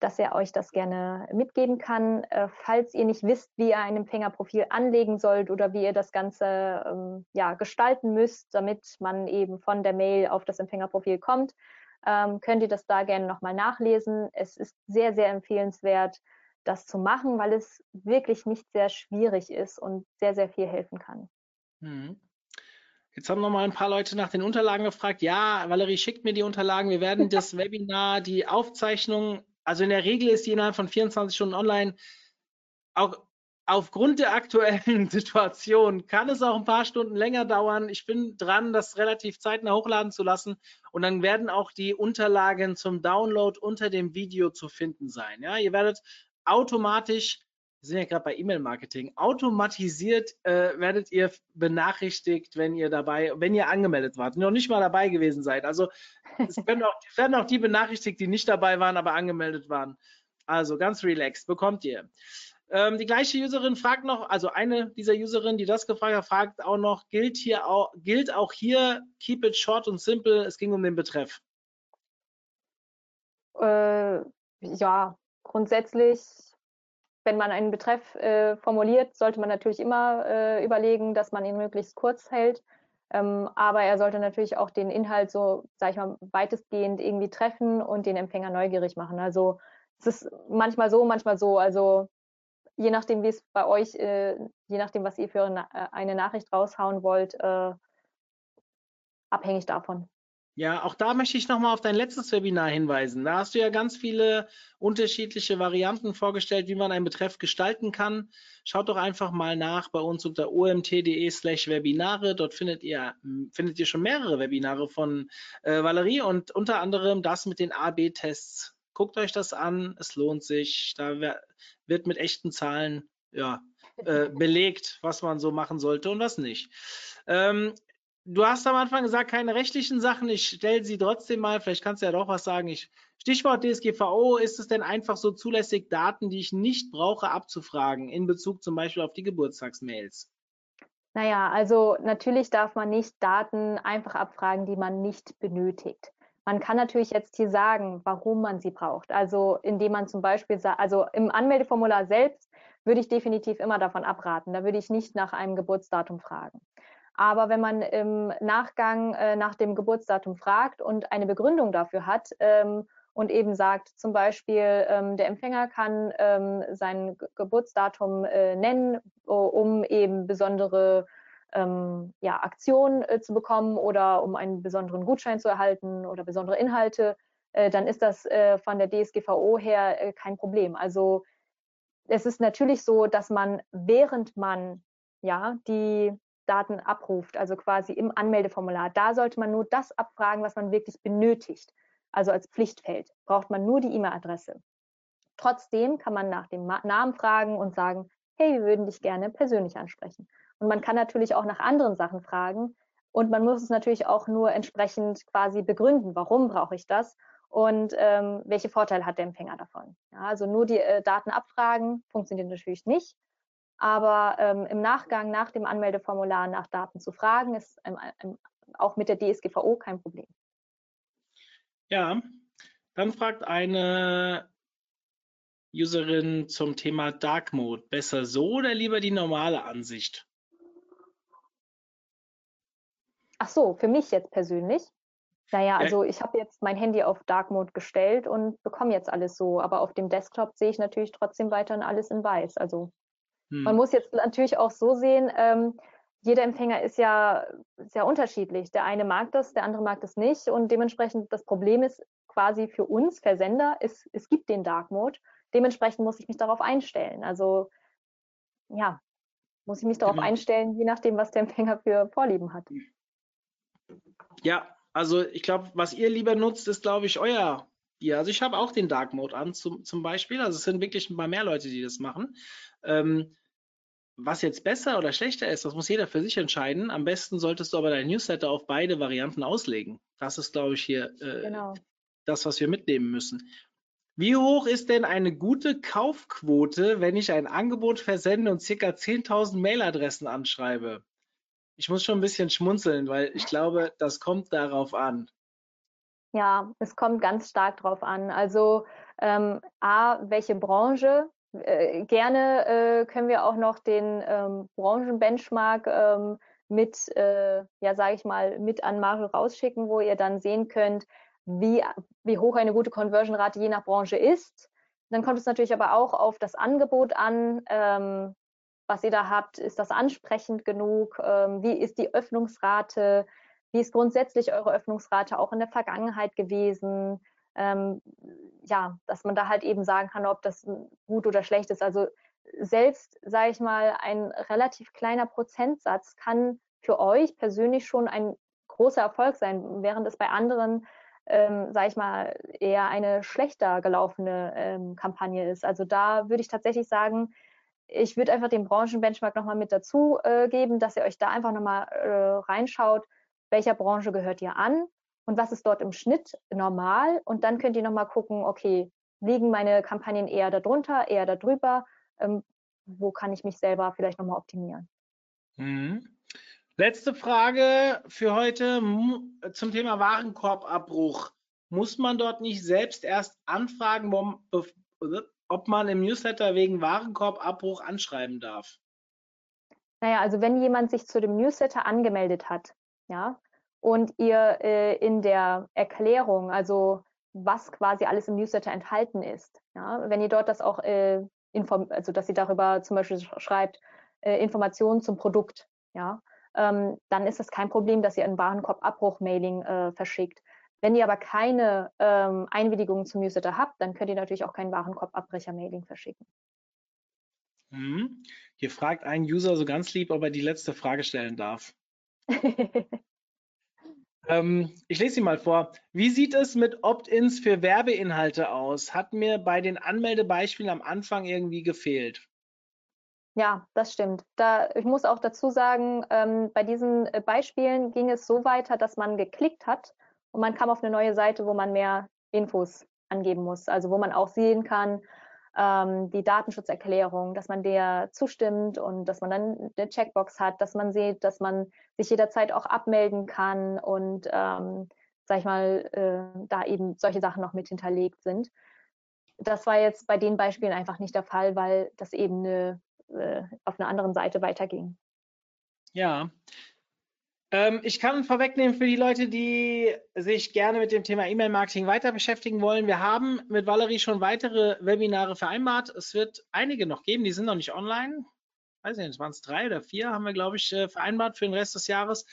dass er euch das gerne mitgeben kann. Äh, falls ihr nicht wisst, wie ihr ein Empfängerprofil anlegen sollt oder wie ihr das Ganze ähm, ja, gestalten müsst, damit man eben von der Mail auf das Empfängerprofil kommt, ähm, könnt ihr das da gerne nochmal nachlesen. Es ist sehr, sehr empfehlenswert das zu machen, weil es wirklich nicht sehr schwierig ist und sehr, sehr viel helfen kann. Mhm. Jetzt haben noch mal ein paar Leute nach den Unterlagen gefragt. Ja, Valerie, schickt mir die Unterlagen. Wir werden das Webinar, die Aufzeichnung, also in der Regel ist die innerhalb von 24 Stunden online. Auch aufgrund der aktuellen Situation kann es auch ein paar Stunden länger dauern. Ich bin dran, das relativ zeitnah hochladen zu lassen. Und dann werden auch die Unterlagen zum Download unter dem Video zu finden sein. Ja, ihr werdet automatisch, wir sind ja gerade bei E-Mail-Marketing, automatisiert äh, werdet ihr benachrichtigt, wenn ihr dabei, wenn ihr angemeldet wart, noch nicht mal dabei gewesen seid. Also es werden auch, werden auch die benachrichtigt, die nicht dabei waren, aber angemeldet waren. Also ganz relaxed, bekommt ihr. Ähm, die gleiche Userin fragt noch, also eine dieser Userinnen, die das gefragt hat, fragt auch noch, gilt hier auch, gilt auch hier, keep it short und simple, es ging um den Betreff. Äh, ja, grundsätzlich, wenn man einen Betreff äh, formuliert, sollte man natürlich immer äh, überlegen, dass man ihn möglichst kurz hält. Ähm, aber er sollte natürlich auch den Inhalt so, sag ich mal, weitestgehend irgendwie treffen und den Empfänger neugierig machen. Also es ist manchmal so, manchmal so. Also je nachdem, wie es bei euch, äh, je nachdem, was ihr für eine, eine Nachricht raushauen wollt, äh, abhängig davon. Ja, auch da möchte ich nochmal auf dein letztes Webinar hinweisen. Da hast du ja ganz viele unterschiedliche Varianten vorgestellt, wie man einen Betreff gestalten kann. Schaut doch einfach mal nach bei uns unter omt.de slash Webinare. Dort findet ihr, findet ihr schon mehrere Webinare von äh, Valerie und unter anderem das mit den A-B-Tests. Guckt euch das an, es lohnt sich. Da wird mit echten Zahlen ja, äh, belegt, was man so machen sollte und was nicht. Ähm, du hast am Anfang gesagt, keine rechtlichen Sachen. Ich stelle sie trotzdem mal. Vielleicht kannst du ja doch was sagen. Ich, Stichwort DSGVO. Ist es denn einfach so zulässig, Daten, die ich nicht brauche, abzufragen in Bezug zum Beispiel auf die Geburtstagsmails? Naja, also natürlich darf man nicht Daten einfach abfragen, die man nicht benötigt. Man kann natürlich jetzt hier sagen, warum man sie braucht. Also indem man zum Beispiel, also im Anmeldeformular selbst würde ich definitiv immer davon abraten. Da würde ich nicht nach einem Geburtsdatum fragen. Aber wenn man im Nachgang äh, nach dem Geburtsdatum fragt und eine Begründung dafür hat ähm, und eben sagt, zum Beispiel, ähm, der Empfänger kann ähm, sein Ge Geburtsdatum äh, nennen, um eben besondere ähm, ja, Aktionen äh, zu bekommen oder um einen besonderen Gutschein zu erhalten oder besondere Inhalte, äh, dann ist das äh, von der DSGVO her äh, kein Problem. Also es ist natürlich so, dass man, während man ja die Daten abruft, also quasi im Anmeldeformular, da sollte man nur das abfragen, was man wirklich benötigt. Also als Pflichtfeld braucht man nur die E-Mail-Adresse. Trotzdem kann man nach dem Namen fragen und sagen, hey, wir würden dich gerne persönlich ansprechen. Und man kann natürlich auch nach anderen Sachen fragen. Und man muss es natürlich auch nur entsprechend quasi begründen, warum brauche ich das und ähm, welche Vorteile hat der Empfänger davon. Ja, also nur die äh, Daten abfragen funktioniert natürlich nicht. Aber ähm, im Nachgang, nach dem Anmeldeformular nach Daten zu fragen, ist ähm, ähm, auch mit der DSGVO kein Problem. Ja, dann fragt eine Userin zum Thema Dark Mode. Besser so oder lieber die normale Ansicht? Ach so, für mich jetzt persönlich. Naja, also ich habe jetzt mein Handy auf Dark Mode gestellt und bekomme jetzt alles so, aber auf dem Desktop sehe ich natürlich trotzdem weiterhin alles in weiß. Also hm. man muss jetzt natürlich auch so sehen, ähm, jeder Empfänger ist ja sehr unterschiedlich. Der eine mag das, der andere mag das nicht und dementsprechend das Problem ist quasi für uns Versender, es, es gibt den Dark Mode. Dementsprechend muss ich mich darauf einstellen. Also ja, muss ich mich darauf genau. einstellen, je nachdem, was der Empfänger für Vorlieben hat. Ja, also ich glaube, was ihr lieber nutzt, ist, glaube ich, euer Bier. Also ich habe auch den Dark Mode an zum, zum Beispiel. Also es sind wirklich ein paar mehr Leute, die das machen. Ähm, was jetzt besser oder schlechter ist, das muss jeder für sich entscheiden. Am besten solltest du aber dein Newsletter auf beide Varianten auslegen. Das ist, glaube ich, hier äh, genau. das, was wir mitnehmen müssen. Wie hoch ist denn eine gute Kaufquote, wenn ich ein Angebot versende und circa 10.000 Mailadressen anschreibe? Ich muss schon ein bisschen schmunzeln, weil ich glaube, das kommt darauf an. Ja, es kommt ganz stark darauf an. Also ähm, A, welche Branche? Äh, gerne äh, können wir auch noch den ähm, Branchenbenchmark ähm, mit, äh, ja, sage ich mal, mit an Mario rausschicken, wo ihr dann sehen könnt, wie, wie hoch eine gute Conversion-Rate je nach Branche ist. Dann kommt es natürlich aber auch auf das Angebot an. Ähm, was ihr da habt, ist das ansprechend genug? Ähm, wie ist die Öffnungsrate? Wie ist grundsätzlich eure Öffnungsrate auch in der Vergangenheit gewesen? Ähm, ja, dass man da halt eben sagen kann, ob das gut oder schlecht ist. Also selbst, sage ich mal, ein relativ kleiner Prozentsatz kann für euch persönlich schon ein großer Erfolg sein, während es bei anderen, ähm, sage ich mal, eher eine schlechter gelaufene ähm, Kampagne ist. Also da würde ich tatsächlich sagen, ich würde einfach den Branchenbenchmark nochmal mit dazu äh, geben, dass ihr euch da einfach nochmal äh, reinschaut, welcher Branche gehört ihr an und was ist dort im Schnitt normal. Und dann könnt ihr nochmal gucken, okay, liegen meine Kampagnen eher darunter, eher darüber? Ähm, wo kann ich mich selber vielleicht nochmal optimieren? Mhm. Letzte Frage für heute zum Thema Warenkorbabbruch. Muss man dort nicht selbst erst anfragen, ob man im Newsletter wegen Warenkorbabbruch anschreiben darf? Naja, also wenn jemand sich zu dem Newsletter angemeldet hat, ja, und ihr äh, in der Erklärung, also was quasi alles im Newsletter enthalten ist, ja, wenn ihr dort das auch äh, inform also dass ihr darüber zum Beispiel schreibt, äh, Informationen zum Produkt, ja, ähm, dann ist das kein Problem, dass ihr ein Warenkorbabbruch-Mailing äh, verschickt. Wenn ihr aber keine ähm, Einwilligung zum Newsletter habt, dann könnt ihr natürlich auch kein Warenkorbabbrecher-Mailing verschicken. Hm. Hier fragt ein User so ganz lieb, ob er die letzte Frage stellen darf. ähm, ich lese sie mal vor. Wie sieht es mit Opt-ins für Werbeinhalte aus? Hat mir bei den Anmeldebeispielen am Anfang irgendwie gefehlt. Ja, das stimmt. Da, ich muss auch dazu sagen, ähm, bei diesen äh, Beispielen ging es so weiter, dass man geklickt hat und man kam auf eine neue Seite, wo man mehr Infos angeben muss. Also wo man auch sehen kann, ähm, die Datenschutzerklärung, dass man der zustimmt und dass man dann eine Checkbox hat, dass man sieht, dass man sich jederzeit auch abmelden kann und ähm, sag ich mal, äh, da eben solche Sachen noch mit hinterlegt sind. Das war jetzt bei den Beispielen einfach nicht der Fall, weil das eben eine, äh, auf einer anderen Seite weiterging. Ja, ähm, ich kann vorwegnehmen für die Leute, die sich gerne mit dem Thema E-Mail-Marketing weiter beschäftigen wollen. Wir haben mit Valerie schon weitere Webinare vereinbart. Es wird einige noch geben, die sind noch nicht online. Weiß nicht, waren es drei oder vier, haben wir, glaube ich, äh, vereinbart für den Rest des Jahres.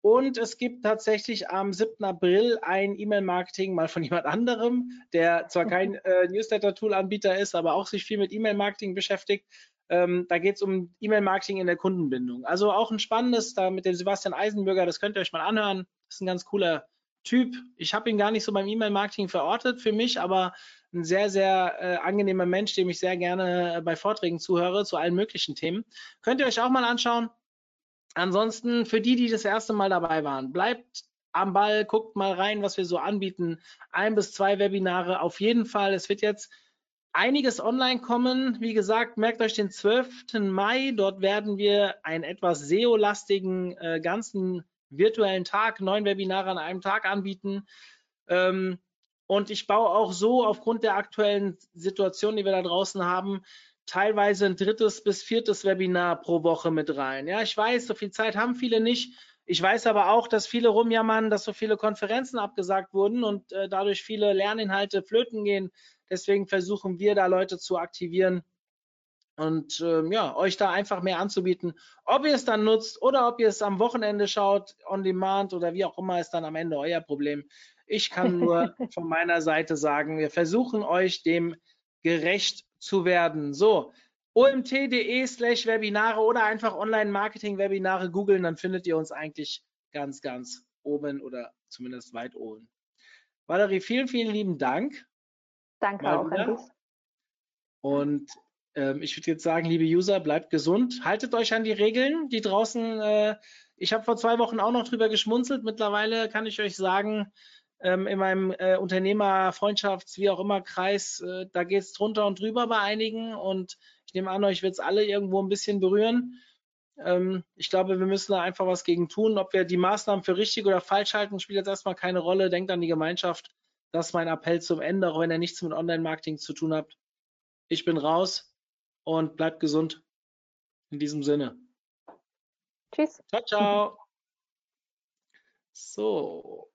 Und es gibt tatsächlich am 7. April ein E-Mail-Marketing mal von jemand anderem, der zwar kein äh, Newsletter-Tool-Anbieter ist, aber auch sich viel mit E-Mail-Marketing beschäftigt. Ähm, da geht es um E-Mail-Marketing in der Kundenbindung. Also auch ein spannendes, da mit dem Sebastian Eisenbürger, das könnt ihr euch mal anhören. Das ist ein ganz cooler Typ. Ich habe ihn gar nicht so beim E-Mail-Marketing verortet für mich, aber ein sehr, sehr äh, angenehmer Mensch, dem ich sehr gerne äh, bei Vorträgen zuhöre zu allen möglichen Themen. Könnt ihr euch auch mal anschauen. Ansonsten für die, die das erste Mal dabei waren, bleibt am Ball, guckt mal rein, was wir so anbieten. Ein bis zwei Webinare auf jeden Fall. Es wird jetzt einiges online kommen. Wie gesagt, merkt euch den 12. Mai. Dort werden wir einen etwas SEO-lastigen äh, ganzen virtuellen Tag, neun Webinare an einem Tag anbieten. Ähm, und ich baue auch so aufgrund der aktuellen Situation, die wir da draußen haben, teilweise ein drittes bis viertes Webinar pro Woche mit rein. Ja, ich weiß, so viel Zeit haben viele nicht. Ich weiß aber auch, dass viele rumjammern, dass so viele Konferenzen abgesagt wurden und äh, dadurch viele Lerninhalte flöten gehen. Deswegen versuchen wir da Leute zu aktivieren und ähm, ja, euch da einfach mehr anzubieten. Ob ihr es dann nutzt oder ob ihr es am Wochenende schaut, on demand oder wie auch immer, ist dann am Ende euer Problem. Ich kann nur von meiner Seite sagen, wir versuchen euch dem gerecht zu werden. So, omt.de slash Webinare oder einfach Online-Marketing-Webinare googeln, dann findet ihr uns eigentlich ganz, ganz oben oder zumindest weit oben. Valerie, vielen, vielen lieben Dank. Danke auch an dich. Und ähm, ich würde jetzt sagen, liebe User, bleibt gesund. Haltet euch an die Regeln, die draußen, äh, ich habe vor zwei Wochen auch noch drüber geschmunzelt. Mittlerweile kann ich euch sagen, ähm, in meinem äh, Unternehmer, Freundschafts-, wie auch immer Kreis, äh, da geht es drunter und drüber bei einigen und ich nehme an, euch wird es alle irgendwo ein bisschen berühren. Ähm, ich glaube, wir müssen da einfach was gegen tun. Ob wir die Maßnahmen für richtig oder falsch halten, spielt jetzt erstmal keine Rolle. Denkt an die Gemeinschaft. Das ist mein Appell zum Ende, auch wenn ihr nichts mit Online-Marketing zu tun habt. Ich bin raus und bleibt gesund. In diesem Sinne. Tschüss. Ciao, ciao. So.